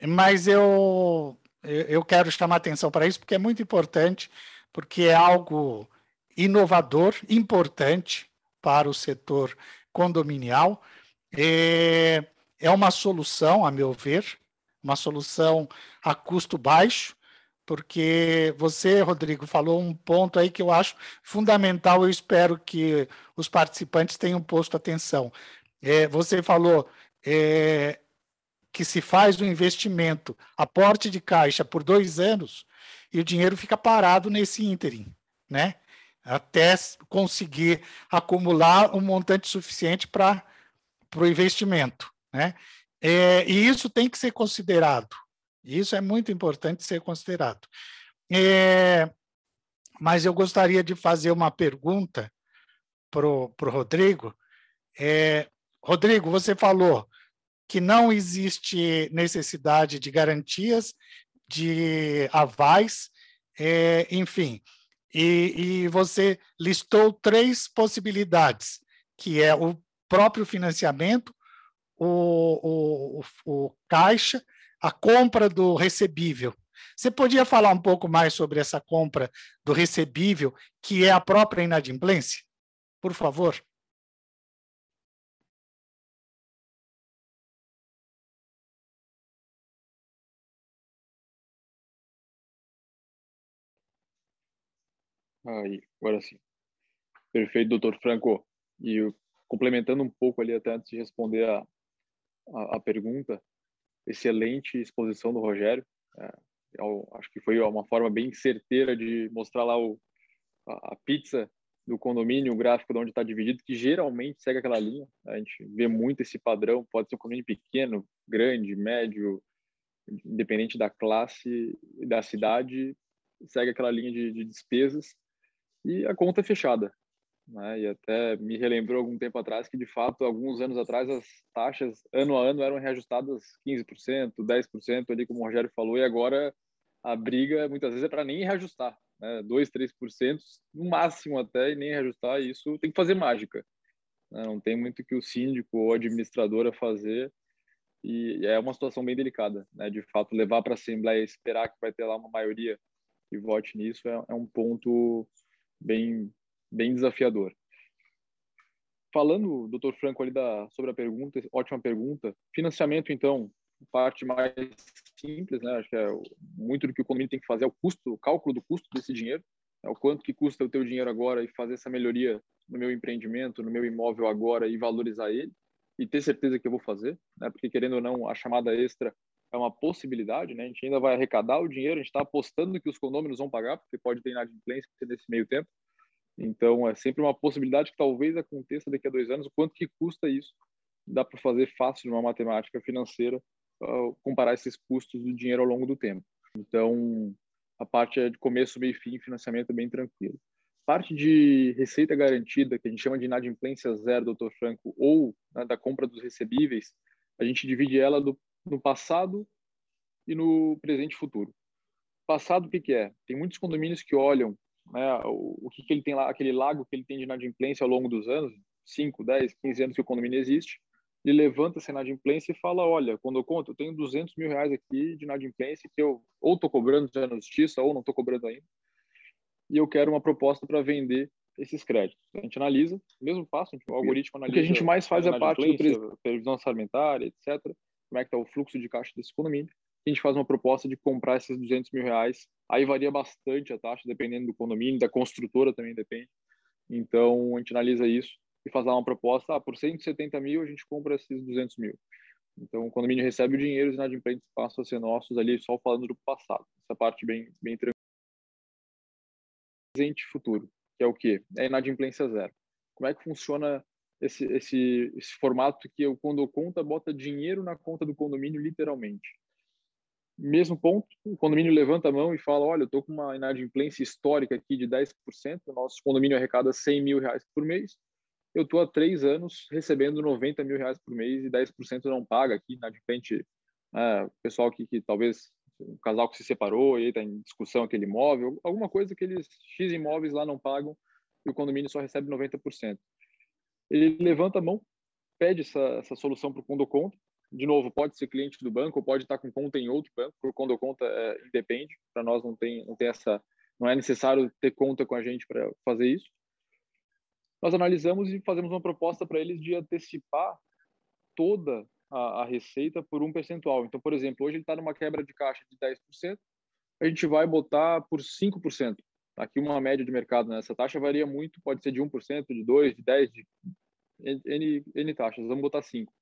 Mas eu, eu quero chamar atenção para isso porque é muito importante, porque é algo inovador, importante para o setor condominial. É, é uma solução, a meu ver, uma solução a custo baixo, porque você, Rodrigo, falou um ponto aí que eu acho fundamental, eu espero que os participantes tenham posto atenção. É, você falou é, que se faz um investimento, aporte de caixa por dois anos, e o dinheiro fica parado nesse ínterim, né? Até conseguir acumular um montante suficiente para o investimento, né? É, e isso tem que ser considerado. Isso é muito importante ser considerado. É, mas eu gostaria de fazer uma pergunta para o Rodrigo. É, Rodrigo, você falou que não existe necessidade de garantias, de avais, é, enfim, e, e você listou três possibilidades, que é o próprio financiamento, o, o, o, caixa, a compra do recebível. Você podia falar um pouco mais sobre essa compra do recebível, que é a própria inadimplência? Por favor. Aí, agora sim. Perfeito, doutor Franco. E complementando um pouco ali, até antes de responder a, a, a pergunta, excelente exposição do Rogério. É, eu acho que foi uma forma bem certeira de mostrar lá o, a, a pizza do condomínio, o gráfico de onde está dividido, que geralmente segue aquela linha. A gente vê muito esse padrão, pode ser um condomínio pequeno, grande, médio, independente da classe da cidade, segue aquela linha de, de despesas e a conta é fechada. Né? E até me relembrou algum tempo atrás que, de fato, alguns anos atrás, as taxas ano a ano eram reajustadas 15%, 10%, ali como o Rogério falou, e agora a briga muitas vezes é para nem reajustar, né? 2%, 3%, no máximo até, e nem reajustar, e isso tem que fazer mágica. Né? Não tem muito que o síndico ou a administradora fazer, e é uma situação bem delicada, né? De fato, levar para a Assembleia e esperar que vai ter lá uma maioria que vote nisso é, é um ponto bem, bem desafiador. Falando, doutor Franco, ali da, sobre a pergunta, ótima pergunta. Financiamento, então, parte mais simples, né? Acho que é muito do que o condomínio tem que fazer é o custo, o cálculo do custo desse dinheiro, é o quanto que custa o teu dinheiro agora e fazer essa melhoria no meu empreendimento, no meu imóvel agora e valorizar ele e ter certeza que eu vou fazer, né? Porque querendo ou não, a chamada extra é uma possibilidade, né? A gente ainda vai arrecadar o dinheiro, a gente está apostando que os condôminos vão pagar, porque pode ter inadimplência nesse meio tempo. Então, é sempre uma possibilidade que talvez aconteça daqui a dois anos. O quanto que custa isso? Dá para fazer fácil numa matemática financeira, uh, comparar esses custos do dinheiro ao longo do tempo. Então, a parte é de começo, meio e fim, financiamento é bem tranquilo. Parte de receita garantida, que a gente chama de inadimplência zero, doutor Franco, ou né, da compra dos recebíveis, a gente divide ela do no passado e no presente e futuro. Passado, o que, que é? Tem muitos condomínios que olham né, o, o que, que ele tem lá, aquele lago que ele tem de inadimplência ao longo dos anos, 5, 10, 15 anos que o condomínio existe, ele levanta essa inadimplência e fala, olha, quando eu conto, eu tenho 200 mil reais aqui de inadimplência que eu ou estou cobrando já na justiça ou não estou cobrando ainda, e eu quero uma proposta para vender esses créditos. A gente analisa, mesmo passo, o algoritmo analisa. O que a gente mais faz é a parte do previsão orçamentária, etc como é que está o fluxo de caixa desse condomínio. A gente faz uma proposta de comprar esses 200 mil reais. Aí varia bastante a taxa, dependendo do condomínio, da construtora também depende. Então, a gente analisa isso e faz lá uma proposta. Ah, por 170 mil, a gente compra esses 200 mil. Então, o condomínio recebe o dinheiro, os inadimplentes passam a ser nossos ali, só falando do passado. Essa parte bem, bem tranquila. Presente e futuro, que é o quê? É inadimplência zero. Como é que funciona esse, esse, esse formato que eu, quando conta, bota dinheiro na conta do condomínio, literalmente. Mesmo ponto, o condomínio levanta a mão e fala, olha, eu estou com uma inadimplência histórica aqui de 10%, o nosso condomínio arrecada 100 mil reais por mês, eu estou há três anos recebendo 90 mil reais por mês e 10% não paga aqui, inadimplente, né, pessoal que, que talvez um casal que se separou e está em discussão aquele imóvel, alguma coisa que eles X imóveis lá não pagam e o condomínio só recebe 90% ele levanta a mão, pede essa, essa solução para o Condoconta. De novo, pode ser cliente do banco, pode estar com conta em outro banco, o Condoconta é, independe, para nós não tem, não tem essa, não é necessário ter conta com a gente para fazer isso. Nós analisamos e fazemos uma proposta para eles de antecipar toda a, a, receita por um percentual. Então, por exemplo, hoje ele está numa quebra de caixa de 10%, a gente vai botar por 5% aqui uma média de mercado nessa né? taxa varia muito, pode ser de 1%, de 2%, de 10%, de N, N taxas, vamos botar 5.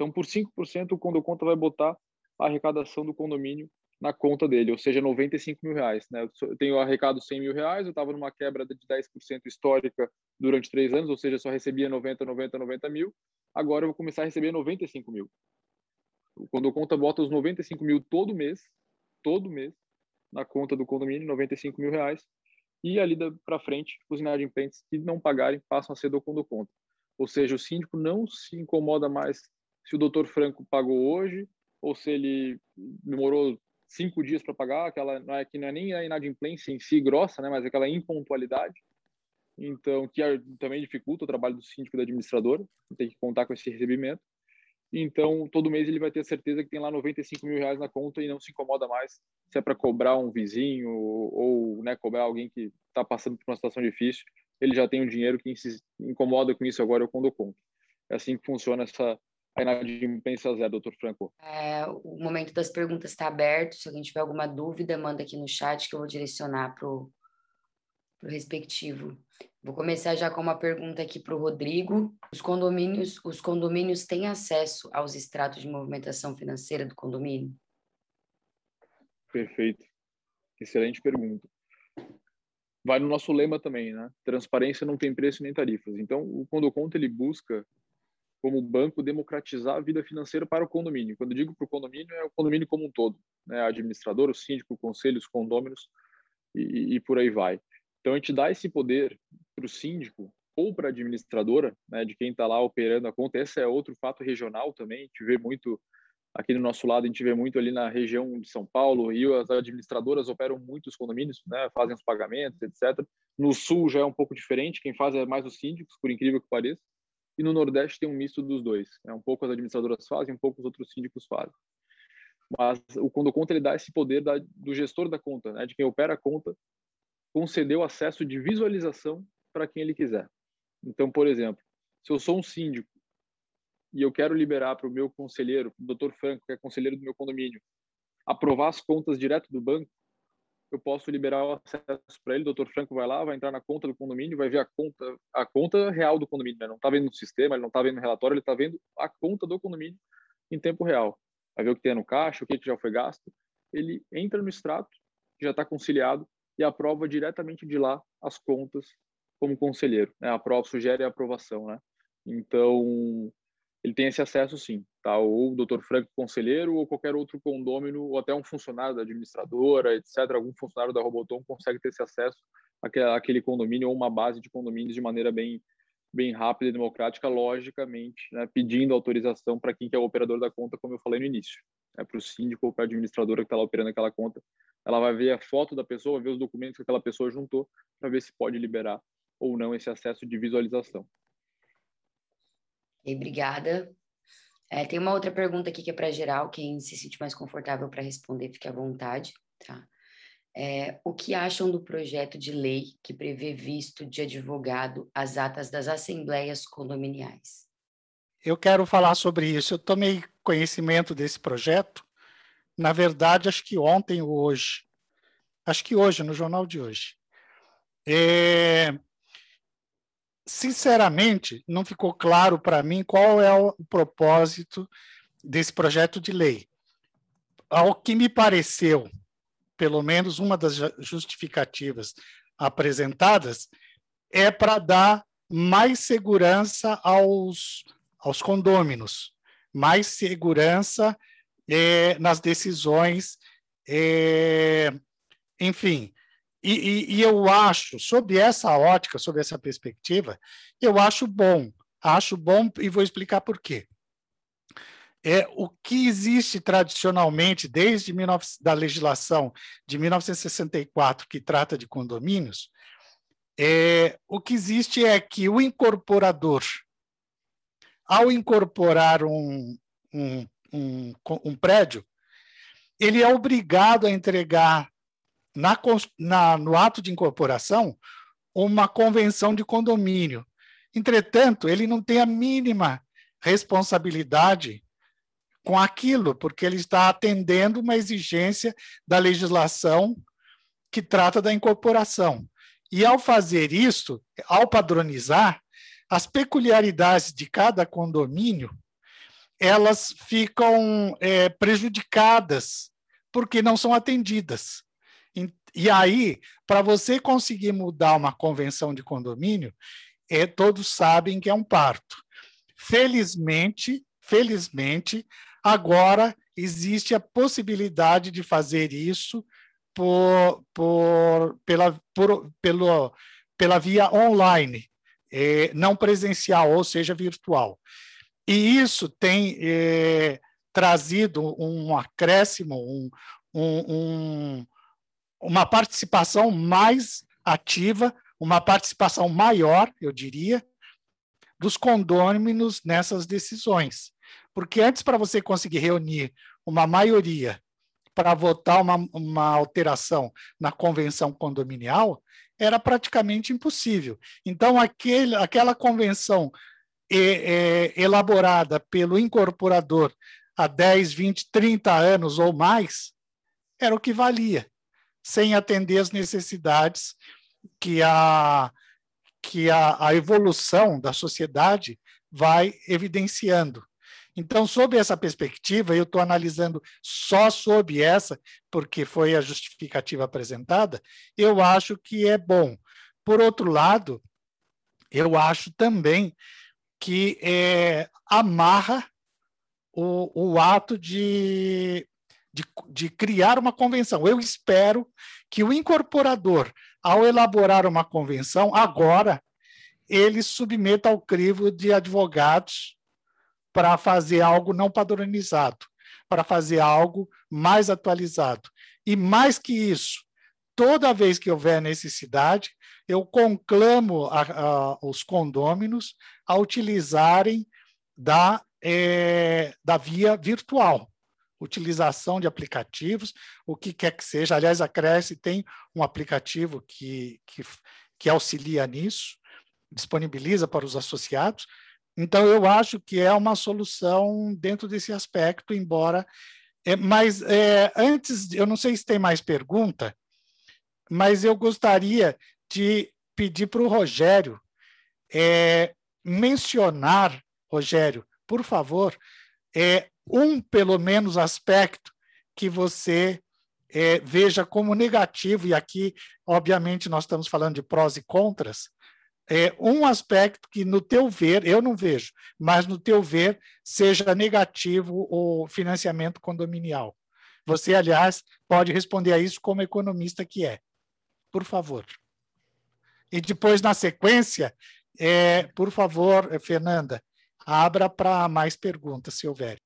Então, por 5%, o conta vai botar a arrecadação do condomínio na conta dele, ou seja, 95 mil reais. Né? Eu tenho arrecado 100 mil reais, eu estava numa quebra de 10% histórica durante três anos, ou seja, só recebia 90, 90, 90 mil. Agora eu vou começar a receber 95 mil. O conta bota os 95 mil todo mês, todo mês, na conta do condomínio, 95 mil reais, e ali para frente, os inadimplentes que não pagarem passam a ser do conta. Ou seja, o síndico não se incomoda mais se o doutor Franco pagou hoje ou se ele demorou cinco dias para pagar, aquela não é que não é nem a inadimplência em si grossa, né, mas aquela impontualidade. Então, que também dificulta o trabalho do síndico e da administradora, tem que contar com esse recebimento. Então, todo mês ele vai ter certeza que tem lá 95 mil reais na conta e não se incomoda mais se é para cobrar um vizinho ou né, cobrar alguém que está passando por uma situação difícil. Ele já tem o um dinheiro, quem se incomoda com isso agora o quando conto. É assim que funciona essa, a inadimplência zero, doutor Franco. É, o momento das perguntas está aberto. Se alguém tiver alguma dúvida, manda aqui no chat que eu vou direcionar para o respectivo. Vou começar já com uma pergunta aqui para o Rodrigo. Os condomínios, os condomínios têm acesso aos extratos de movimentação financeira do condomínio? Perfeito. Excelente pergunta. Vai no nosso lema também, né? Transparência não tem preço nem tarifas. Então, o Condoconto ele busca como banco democratizar a vida financeira para o condomínio. Quando digo para o condomínio, é o condomínio como um todo, né? Administrador, o síndico, o conselho, os condôminos e, e por aí vai. Então a gente dá esse poder para o síndico ou para a administradora, né? De quem está lá operando a conta. Esse é outro fato regional também. A gente vê muito aqui no nosso lado, a gente vê muito ali na região de São Paulo, Rio, as administradoras operam muitos condomínios, né? Fazem os pagamentos, etc. No Sul já é um pouco diferente. Quem faz é mais os síndicos, por incrível que pareça e no Nordeste tem um misto dos dois. É um pouco as administradoras fazem, um pouco os outros síndicos fazem. Mas o Quando Conta ele dá esse poder da, do gestor da conta, né, de quem opera a conta, conceder o acesso de visualização para quem ele quiser. Então, por exemplo, se eu sou um síndico e eu quero liberar para o meu conselheiro, o doutor Franco, que é conselheiro do meu condomínio, aprovar as contas direto do banco, eu posso liberar o acesso para ele. O doutor Franco vai lá, vai entrar na conta do condomínio, vai ver a conta, a conta real do condomínio. Né? Não está vendo no sistema, ele não está vendo no relatório, ele está vendo a conta do condomínio em tempo real. Vai ver o que tem no caixa, o que já foi gasto. Ele entra no extrato, que já está conciliado, e aprova diretamente de lá as contas como conselheiro. Né? Aprova, sugere a aprovação. Né? Então, ele tem esse acesso sim, tá? Ou o Dr. Franco conselheiro ou qualquer outro condômino ou até um funcionário da administradora, etc. Algum funcionário da Robotom consegue ter esse acesso àquele condomínio ou uma base de condomínios de maneira bem bem rápida e democrática, logicamente, né? pedindo autorização para quem que é o operador da conta, como eu falei no início, é para o síndico ou para a administradora que está lá operando aquela conta. Ela vai ver a foto da pessoa, ver os documentos que aquela pessoa juntou para ver se pode liberar ou não esse acesso de visualização. E obrigada. É, tem uma outra pergunta aqui que é para geral, quem se sente mais confortável para responder, fique à vontade. Tá? É, o que acham do projeto de lei que prevê visto de advogado as atas das assembleias condominiais? Eu quero falar sobre isso. Eu tomei conhecimento desse projeto, na verdade, acho que ontem ou hoje. Acho que hoje, no jornal de hoje. É, sinceramente, não ficou claro para mim qual é o propósito desse projeto de lei. Ao que me pareceu, pelo menos uma das justificativas apresentadas, é para dar mais segurança aos, aos condôminos, mais segurança é, nas decisões, é, enfim, e, e, e, eu acho, sob essa ótica, sob essa perspectiva, eu acho bom. Acho bom e vou explicar por quê. É, o que existe tradicionalmente, desde 19, da legislação de 1964, que trata de condomínios, é, o que existe é que o incorporador, ao incorporar um, um, um, um prédio, ele é obrigado a entregar na, na, no ato de incorporação uma convenção de condomínio. Entretanto, ele não tem a mínima responsabilidade com aquilo, porque ele está atendendo uma exigência da legislação que trata da incorporação. E ao fazer isso, ao padronizar, as peculiaridades de cada condomínio elas ficam é, prejudicadas porque não são atendidas. E, aí, para você conseguir mudar uma convenção de condomínio, é, todos sabem que é um parto. Felizmente, felizmente, agora existe a possibilidade de fazer isso por, por, pela, por, pelo, pela via online, é, não presencial, ou seja, virtual. E isso tem é, trazido um acréscimo, um, um, uma participação mais ativa, uma participação maior, eu diria, dos condôminos nessas decisões. Porque antes, para você conseguir reunir uma maioria para votar uma, uma alteração na convenção condominial, era praticamente impossível. Então, aquele, aquela convenção é, é, elaborada pelo incorporador há 10, 20, 30 anos ou mais, era o que valia, sem atender às necessidades que a, que a, a evolução da sociedade vai evidenciando. Então, sob essa perspectiva, eu estou analisando só sob essa, porque foi a justificativa apresentada, eu acho que é bom. Por outro lado, eu acho também que é, amarra o, o ato de, de, de criar uma convenção. Eu espero que o incorporador, ao elaborar uma convenção, agora ele submeta ao crivo de advogados para fazer algo não padronizado, para fazer algo mais atualizado. E mais que isso, toda vez que houver necessidade, eu conclamo a, a, os condôminos a utilizarem da, é, da via virtual, utilização de aplicativos, o que quer que seja. Aliás, a Cresce tem um aplicativo que, que, que auxilia nisso, disponibiliza para os associados, então, eu acho que é uma solução dentro desse aspecto, embora. É, mas é, antes, eu não sei se tem mais pergunta, mas eu gostaria de pedir para o Rogério é, mencionar, Rogério, por favor, é, um, pelo menos, aspecto que você é, veja como negativo, e aqui, obviamente, nós estamos falando de prós e contras, é, um aspecto que, no teu ver, eu não vejo, mas no teu ver, seja negativo o financiamento condominial. Você, aliás, pode responder a isso como economista que é. Por favor. E depois, na sequência, é, por favor, Fernanda, abra para mais perguntas, se houver.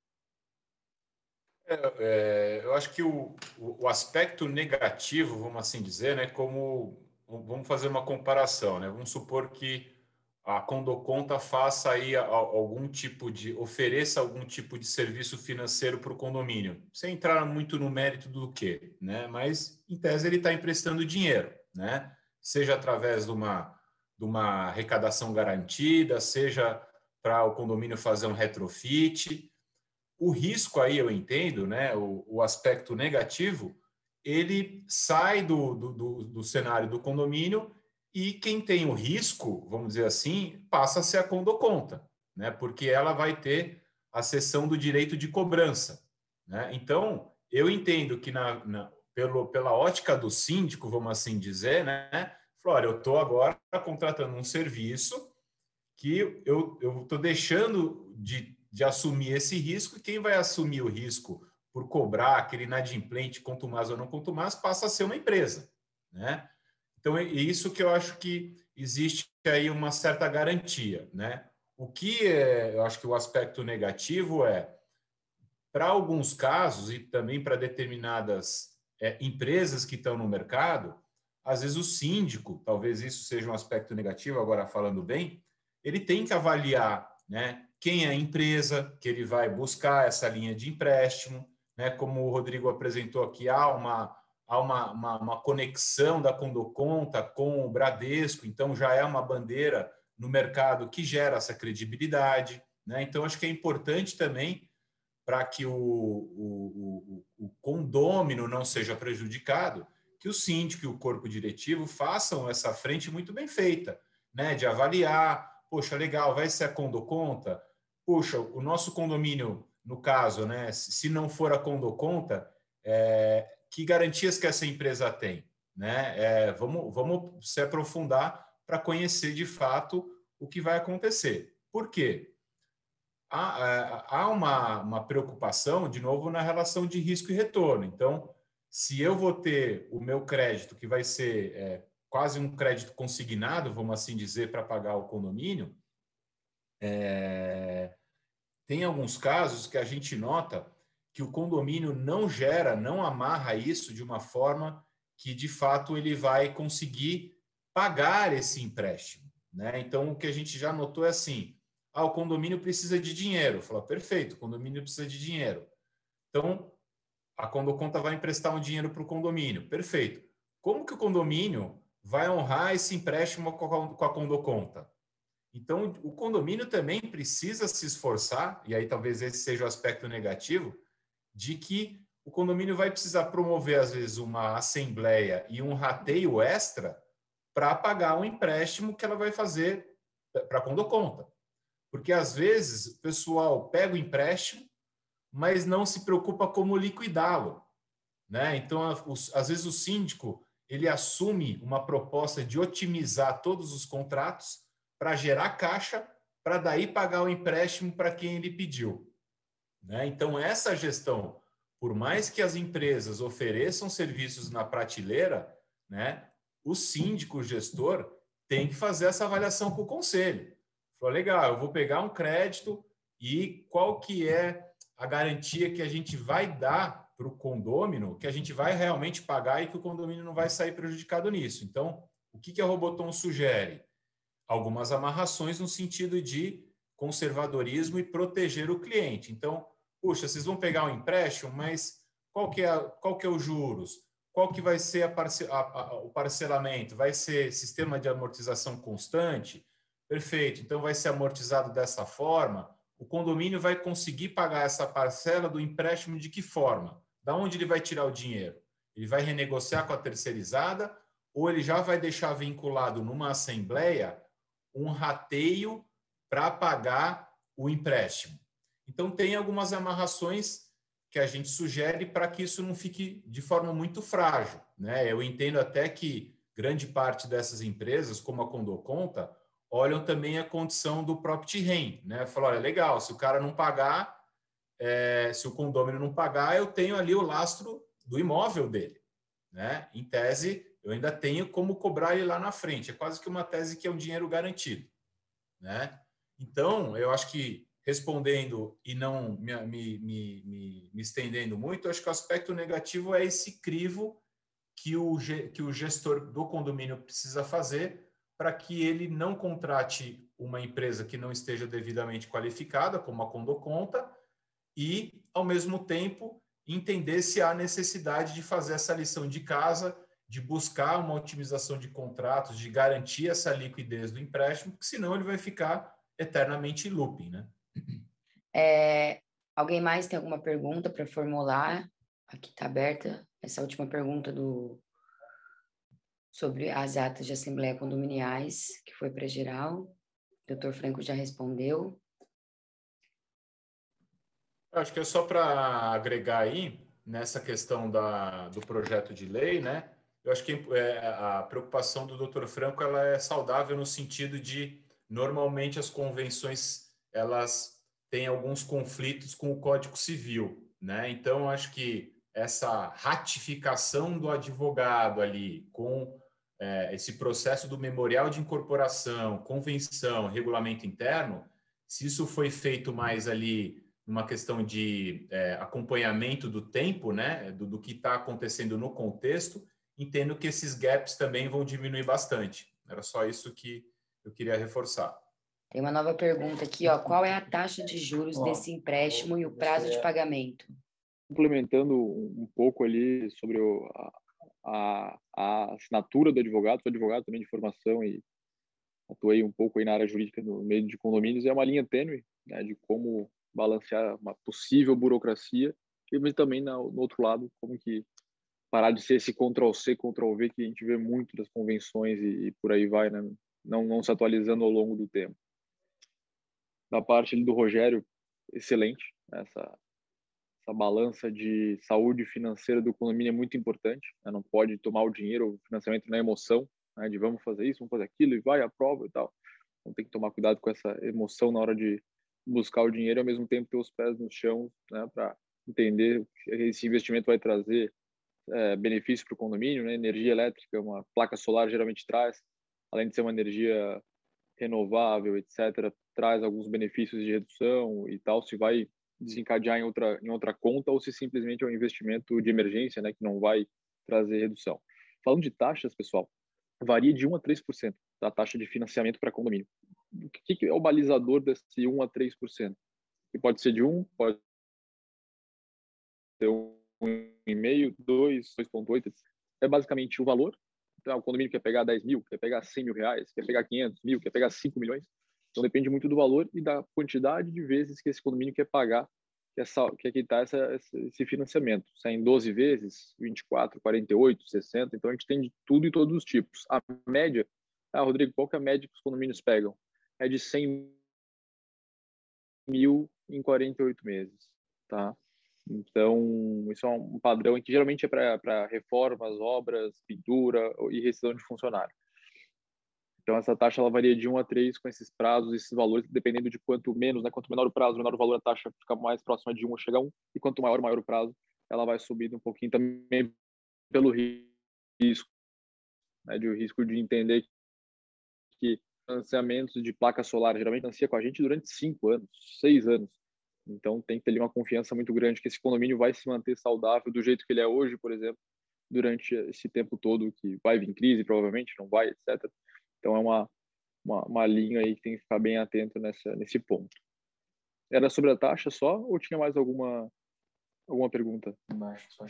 É, eu acho que o, o, aspecto negativo, vamos assim dizer, né, como vamos fazer uma comparação, né? Vamos supor que a Condoconta faça aí algum tipo de ofereça algum tipo de serviço financeiro para o condomínio, sem entrar muito no mérito do que, né? Mas em tese ele está emprestando dinheiro, né? Seja através de uma de uma arrecadação garantida, seja para o condomínio fazer um retrofit. O risco aí eu entendo, né? O, o aspecto negativo ele sai do, do, do, do cenário do condomínio e quem tem o risco, vamos dizer assim, passa a ser a condoconta, né? porque ela vai ter a cessão do direito de cobrança. Né? Então, eu entendo que na, na, pelo, pela ótica do síndico, vamos assim dizer, né? Flora, eu estou agora contratando um serviço que eu estou deixando de, de assumir esse risco, e quem vai assumir o risco por cobrar aquele inadimplente, mais ou não mais, passa a ser uma empresa, né? Então, é isso que eu acho que existe aí uma certa garantia, né? O que é, eu acho que o aspecto negativo é, para alguns casos e também para determinadas é, empresas que estão no mercado, às vezes o síndico, talvez isso seja um aspecto negativo, agora falando bem, ele tem que avaliar né, quem é a empresa que ele vai buscar essa linha de empréstimo, né? Como o Rodrigo apresentou aqui, há uma, há uma, uma, uma conexão da Condoconta com o Bradesco, então já é uma bandeira no mercado que gera essa credibilidade. Né? Então, acho que é importante também para que o, o, o, o condômino não seja prejudicado, que o síndico e o corpo diretivo façam essa frente muito bem feita, né? de avaliar poxa, legal, vai ser a condoconta? Puxa, o nosso condomínio, no caso, né, se não for a condoconta, é, que garantias que essa empresa tem? Né? É, vamos, vamos se aprofundar para conhecer de fato o que vai acontecer. Por quê? Há, é, há uma, uma preocupação, de novo, na relação de risco e retorno. Então, se eu vou ter o meu crédito, que vai ser é, quase um crédito consignado, vamos assim dizer, para pagar o condomínio, é, tem alguns casos que a gente nota que o condomínio não gera, não amarra isso de uma forma que de fato ele vai conseguir pagar esse empréstimo. Né? Então, o que a gente já notou é assim: ah, o condomínio precisa de dinheiro. Fala, perfeito, o condomínio precisa de dinheiro. Então, a condoconta vai emprestar um dinheiro para o condomínio. Perfeito. Como que o condomínio vai honrar esse empréstimo com a condoconta? Então, o condomínio também precisa se esforçar, e aí talvez esse seja o aspecto negativo, de que o condomínio vai precisar promover, às vezes, uma assembleia e um rateio extra para pagar um empréstimo que ela vai fazer para a condoconta. Porque, às vezes, o pessoal pega o empréstimo, mas não se preocupa como liquidá-lo. Né? Então, às vezes, o síndico ele assume uma proposta de otimizar todos os contratos para gerar caixa, para daí pagar o empréstimo para quem ele pediu. Né? Então, essa gestão, por mais que as empresas ofereçam serviços na prateleira, né, o síndico, o gestor, tem que fazer essa avaliação com o conselho. Falou, legal, eu vou pegar um crédito e qual que é a garantia que a gente vai dar para o condômino, que a gente vai realmente pagar e que o condomínio não vai sair prejudicado nisso. Então, o que, que a Roboton sugere? Algumas amarrações no sentido de conservadorismo e proteger o cliente. Então, puxa, vocês vão pegar um empréstimo, mas qual que é, qual que é os juros? Qual que vai ser parce, a, a, o parcelamento? Vai ser sistema de amortização constante? Perfeito. Então vai ser amortizado dessa forma. O condomínio vai conseguir pagar essa parcela do empréstimo de que forma? Da onde ele vai tirar o dinheiro? Ele vai renegociar com a terceirizada ou ele já vai deixar vinculado numa assembleia um rateio para pagar o empréstimo? Então, tem algumas amarrações que a gente sugere para que isso não fique de forma muito frágil. Né? Eu entendo até que grande parte dessas empresas, como a Condoconta, olham também a condição do próprio REM. Né? Falam, olha, legal, se o cara não pagar, é, se o condômino não pagar, eu tenho ali o lastro do imóvel dele. Né? Em tese, eu ainda tenho como cobrar ele lá na frente. É quase que uma tese que é um dinheiro garantido. Né? Então, eu acho que respondendo e não me, me, me, me, estendendo muito, acho que o aspecto negativo é esse crivo que o, que o gestor do condomínio precisa fazer para que ele não contrate uma empresa que não esteja devidamente qualificada, como a Condoconta, e, ao mesmo tempo, entender se há necessidade de fazer essa lição de casa, de buscar uma otimização de contratos, de garantir essa liquidez do empréstimo, porque senão ele vai ficar eternamente looping, né? É, alguém mais tem alguma pergunta para formular? Aqui está aberta essa última pergunta do sobre as atas de assembleia condominiais, que foi para geral. O doutor Franco já respondeu. Acho que é só para agregar aí nessa questão da, do projeto de lei, né? Eu acho que é, a preocupação do doutor Franco ela é saudável no sentido de normalmente as convenções elas tem alguns conflitos com o Código Civil, né? Então, acho que essa ratificação do advogado ali com é, esse processo do memorial de incorporação, convenção, regulamento interno, se isso foi feito mais ali numa questão de é, acompanhamento do tempo, né, do, do que está acontecendo no contexto, entendo que esses gaps também vão diminuir bastante. Era só isso que eu queria reforçar. Tem uma nova pergunta aqui, ó. Qual é a taxa de juros desse empréstimo e o prazo de pagamento? Complementando um pouco ali sobre o, a, a, assinatura do advogado, sou advogado também de formação e atuei um pouco aí na área jurídica no meio de condomínios, é uma linha tênue né, de como balancear uma possível burocracia, mas também no outro lado, como que parar de ser esse Ctrl-C, Ctrl-V que a gente vê muito das convenções e, e por aí vai, né? não, não se atualizando ao longo do tempo. Da parte do Rogério, excelente. Essa, essa balança de saúde financeira do condomínio é muito importante. Né? Não pode tomar o dinheiro, o financiamento na emoção, né? de vamos fazer isso, vamos fazer aquilo, e vai, aprova e tal. Então tem que tomar cuidado com essa emoção na hora de buscar o dinheiro e ao mesmo tempo ter os pés no chão né? para entender que esse investimento vai trazer é, benefício para o condomínio. Né? Energia elétrica, uma placa solar geralmente traz, além de ser uma energia renovável, etc., traz alguns benefícios de redução e tal. Se vai desencadear em outra, em outra conta ou se simplesmente é um investimento de emergência, né, que não vai trazer redução. Falando de taxas, pessoal, varia de 1 a 3% da taxa de financiamento para condomínio. O que, é o balizador desse 1 a 3%? Que pode ser de 1, pode ser 1,5, 2, 2,8. É basicamente o valor. Então, o condomínio quer pegar 10 mil, quer pegar 100 mil reais, quer pegar 500 mil, quer pegar 5 milhões. Então depende muito do valor e da quantidade de vezes que esse condomínio quer pagar, quer, quer quitar essa, esse financiamento. Se é em 12 vezes, 24, 48, 60, então a gente tem de tudo e todos os tipos. A média, ah, Rodrigo, qual que é a média que os condomínios pegam? É de 100 mil em 48 meses, tá? Então, isso é um padrão que geralmente é para reformas, obras, pintura e rescisão de funcionário. Então, essa taxa ela varia de 1 a 3 com esses prazos, esses valores, dependendo de quanto menos, né? quanto menor o prazo, menor o valor, a taxa fica mais próxima de 1 ou chega a 1, e quanto maior, maior o prazo, ela vai subindo um pouquinho também pelo risco, né? de o risco de entender que financiamentos de placa solar geralmente financia com a gente durante 5 anos, 6 anos. Então, tem que ter ali uma confiança muito grande que esse condomínio vai se manter saudável do jeito que ele é hoje, por exemplo, durante esse tempo todo que vai vir crise, provavelmente, não vai, etc. Então é uma, uma, uma linha aí que tem que ficar bem atento nessa, nesse ponto. Era sobre a taxa só ou tinha mais alguma alguma pergunta?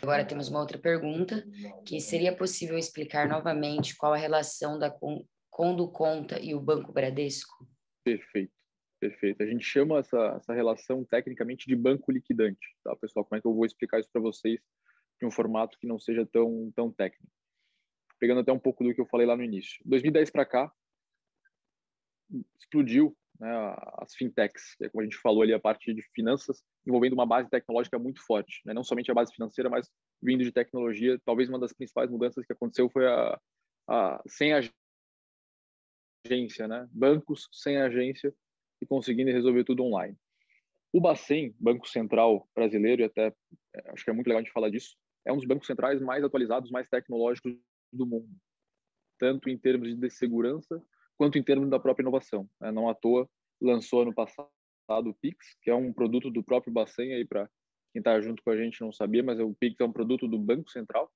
Agora temos uma outra pergunta, que seria possível explicar novamente qual a relação da Condo Conta e o Banco Bradesco? Perfeito, perfeito. A gente chama essa, essa relação tecnicamente de banco liquidante, tá, pessoal? Como é que eu vou explicar isso para vocês de um formato que não seja tão, tão técnico? pegando até um pouco do que eu falei lá no início. 2010 para cá, explodiu né, as fintechs, que é como a gente falou ali, a parte de finanças, envolvendo uma base tecnológica muito forte. Né? Não somente a base financeira, mas vindo de tecnologia. Talvez uma das principais mudanças que aconteceu foi a, a sem agência, né? bancos sem agência e conseguindo resolver tudo online. O Bacen, Banco Central Brasileiro, e até é, acho que é muito legal a gente falar disso, é um dos bancos centrais mais atualizados, mais tecnológicos do mundo, tanto em termos de segurança quanto em termos da própria inovação. Né? Não à toa lançou ano passado o Pix, que é um produto do próprio Bacen aí para quem está junto com a gente não sabia, mas o Pix é um produto do Banco Central.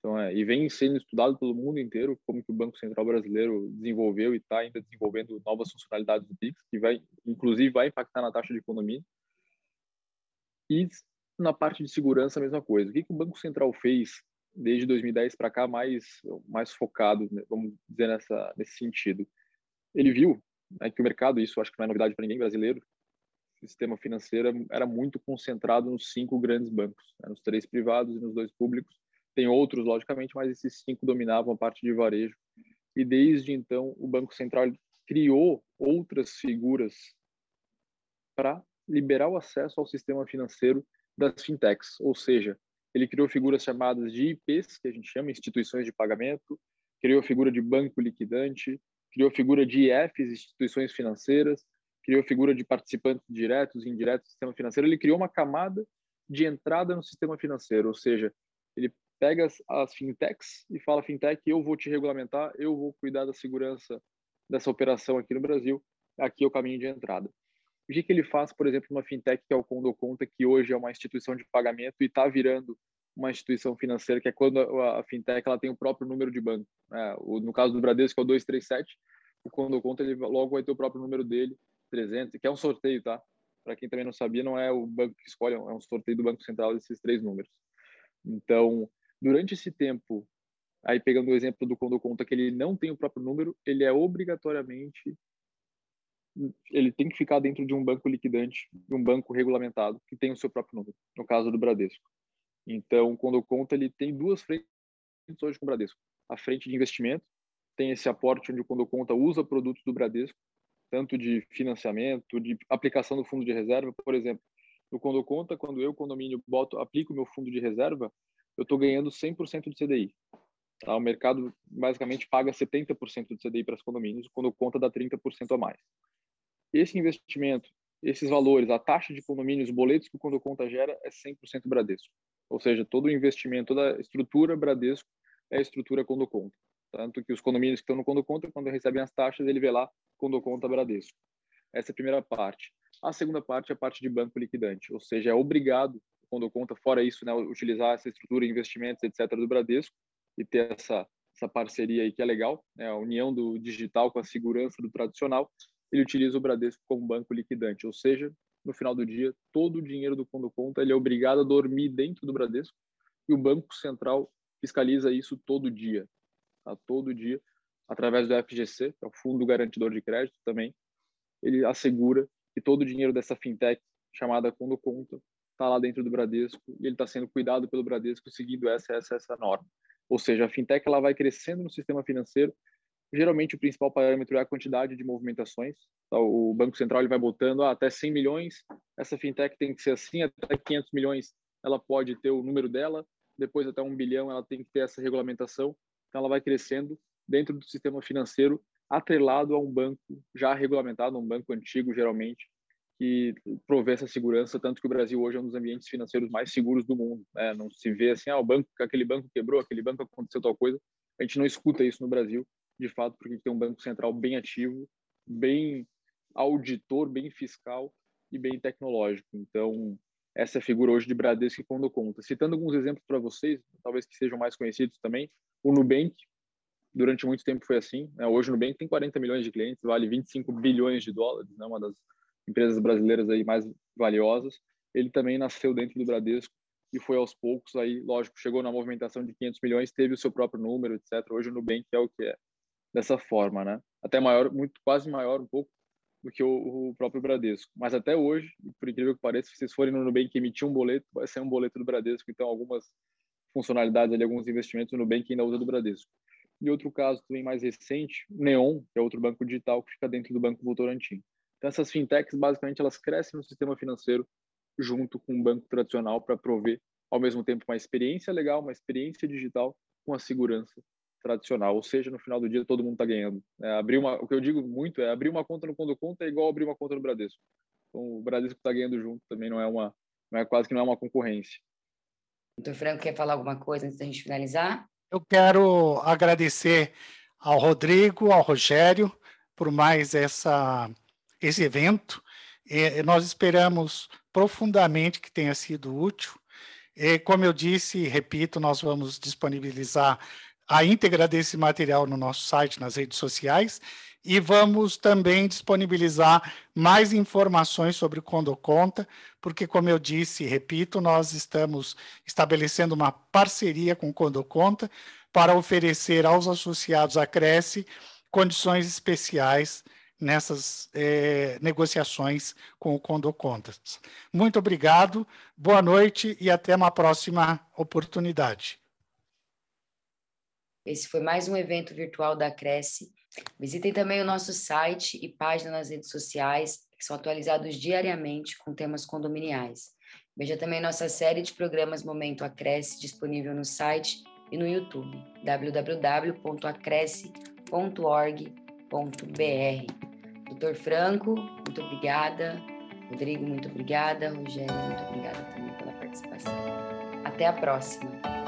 Então, é, e vem sendo estudado pelo mundo inteiro como que o Banco Central brasileiro desenvolveu e está ainda desenvolvendo novas funcionalidades do Pix, que vai, inclusive, vai impactar na taxa de economia. E na parte de segurança, a mesma coisa. O que, que o Banco Central fez desde 2010 para cá mais mais focado, né, vamos dizer nessa nesse sentido. Ele viu né, que o mercado, isso acho que não é novidade para ninguém brasileiro, o sistema financeiro era muito concentrado nos cinco grandes bancos, né, nos três privados e nos dois públicos. Tem outros, logicamente, mas esses cinco dominavam a parte de varejo. E desde então o Banco Central criou outras figuras para liberar o acesso ao sistema financeiro das fintechs, ou seja, ele criou figuras chamadas de IPs, que a gente chama instituições de pagamento, criou a figura de banco liquidante, criou a figura de IFs, instituições financeiras, criou a figura de participantes diretos e indiretos do sistema financeiro. Ele criou uma camada de entrada no sistema financeiro, ou seja, ele pega as, as fintechs e fala fintech, eu vou te regulamentar, eu vou cuidar da segurança dessa operação aqui no Brasil, aqui é o caminho de entrada. O que, que ele faz, por exemplo, uma fintech que é o Condo Conta, que hoje é uma instituição de pagamento e está virando uma instituição financeira, que é quando a, fintech ela tem o próprio número de banco. Né? O, no caso do Bradesco é o 237, o Condo Conta ele logo vai ter o próprio número dele, 300, que é um sorteio, tá? Para quem também não sabia, não é o banco que escolhe, é um sorteio do Banco Central desses três números. Então, durante esse tempo, aí pegando o exemplo do Condo Conta, que ele não tem o próprio número, ele é obrigatoriamente ele tem que ficar dentro de um banco liquidante, um banco regulamentado, que tem o seu próprio número, no caso do Bradesco. Então, quando eu conto, ele tem duas frentes hoje com o Bradesco. A frente de investimento, tem esse aporte onde o Quando Conta usa produtos do Bradesco tanto de financiamento, de aplicação do fundo de reserva. Por exemplo, no Condo Conta, quando eu, condomínio, boto, aplico meu fundo de reserva, eu estou ganhando 100% do CDI. Tá? O mercado basicamente paga 70% do CDI para os condomínios, quando conta dá 30% a mais. Esse investimento, esses valores, a taxa de condomínios, os boletos que o Condo Conta gera é 100% Bradesco. Ou seja, todo o investimento, toda a estrutura Bradesco é a estrutura Condo Conta. Tanto que os condomínios que estão no Condo Conta, quando recebem as taxas, ele vê lá Condo Conta Bradesco. Essa é a primeira parte. A segunda parte é a parte de banco liquidante, ou seja, é obrigado, quando conta, fora isso, né, utilizar essa estrutura, investimentos, etc., do Bradesco e ter essa, essa parceria aí que é legal, né, a união do digital com a segurança do tradicional, ele utiliza o Bradesco como banco liquidante, ou seja, no final do dia, todo o dinheiro do Quando Conta ele é obrigado a dormir dentro do Bradesco e o Banco Central fiscaliza isso todo dia, tá? todo dia, através do FGC, que é o Fundo Garantidor de Crédito também, ele assegura que todo o dinheiro dessa fintech chamada Quando Conta está lá dentro do Bradesco e ele está sendo cuidado pelo Bradesco seguindo essa, essa, essa norma. Ou seja, a fintech ela vai crescendo no sistema financeiro. Geralmente o principal parâmetro é a quantidade de movimentações. Então, o Banco Central ele vai botando ah, até 100 milhões, essa fintech tem que ser assim, até 500 milhões ela pode ter o número dela, depois até um bilhão ela tem que ter essa regulamentação. Então ela vai crescendo dentro do sistema financeiro atrelado a um banco já regulamentado, um banco antigo, geralmente, que provê essa segurança, tanto que o Brasil hoje é um dos ambientes financeiros mais seguros do mundo. Né? Não se vê assim, ah, o banco, aquele banco quebrou, aquele banco aconteceu tal coisa. A gente não escuta isso no Brasil, de fato, porque tem um banco central bem ativo, bem auditor, bem fiscal e bem tecnológico. Então, essa é a figura hoje de Bradesco e Quando Conta. Citando alguns exemplos para vocês, talvez que sejam mais conhecidos também, o Nubank, durante muito tempo foi assim. Né? Hoje o Nubank tem 40 milhões de clientes, vale 25 bilhões de dólares, né? uma das empresas brasileiras aí mais valiosas. Ele também nasceu dentro do Bradesco e foi aos poucos aí, lógico, chegou na movimentação de 500 milhões, teve o seu próprio número, etc. Hoje o Nubank é o que é dessa forma, né? Até maior, muito quase maior um pouco do que o, o, próprio Bradesco. Mas até hoje, por incrível que pareça, se vocês forem no Nubank emitir um boleto, vai ser um boleto do Bradesco. Então, algumas funcionalidades ali, alguns investimentos no Nubank ainda usa do Bradesco. E outro caso também mais recente, Neon, que é outro banco digital que fica dentro do Banco Votorantim. Então, essas fintechs, basicamente, elas crescem no sistema financeiro junto com o banco tradicional para prover, ao mesmo tempo, uma experiência legal, uma experiência digital com a segurança tradicional. Ou seja, no final do dia, todo mundo está ganhando. É, abrir uma, o que eu digo muito é abrir uma conta no Condo Conta é igual abrir uma conta no Bradesco. Então, o Bradesco está ganhando junto também, não é uma, não é quase que não é uma concorrência. Doutor Franco, quer falar alguma coisa antes da gente finalizar? Eu quero agradecer ao Rodrigo, ao Rogério, por mais essa, esse evento. E nós esperamos profundamente que tenha sido útil. E, como eu disse e repito, nós vamos disponibilizar a íntegra desse material no nosso site, nas redes sociais, e vamos também disponibilizar mais informações sobre o Condo Conta, porque, como eu disse e repito, nós estamos estabelecendo uma parceria com o Condo Conta para oferecer aos associados à Cresce condições especiais nessas eh, negociações com o Condo Contas. Muito obrigado, boa noite e até uma próxima oportunidade. Esse foi mais um evento virtual da Cresce Visitem também o nosso site e página nas redes sociais, que são atualizados diariamente com temas condominiais. Veja também nossa série de programas Momento Acresce, disponível no site e no YouTube, www.acresce.org.br. Doutor Franco, muito obrigada. Rodrigo, muito obrigada. Rogério, muito obrigada também pela participação. Até a próxima.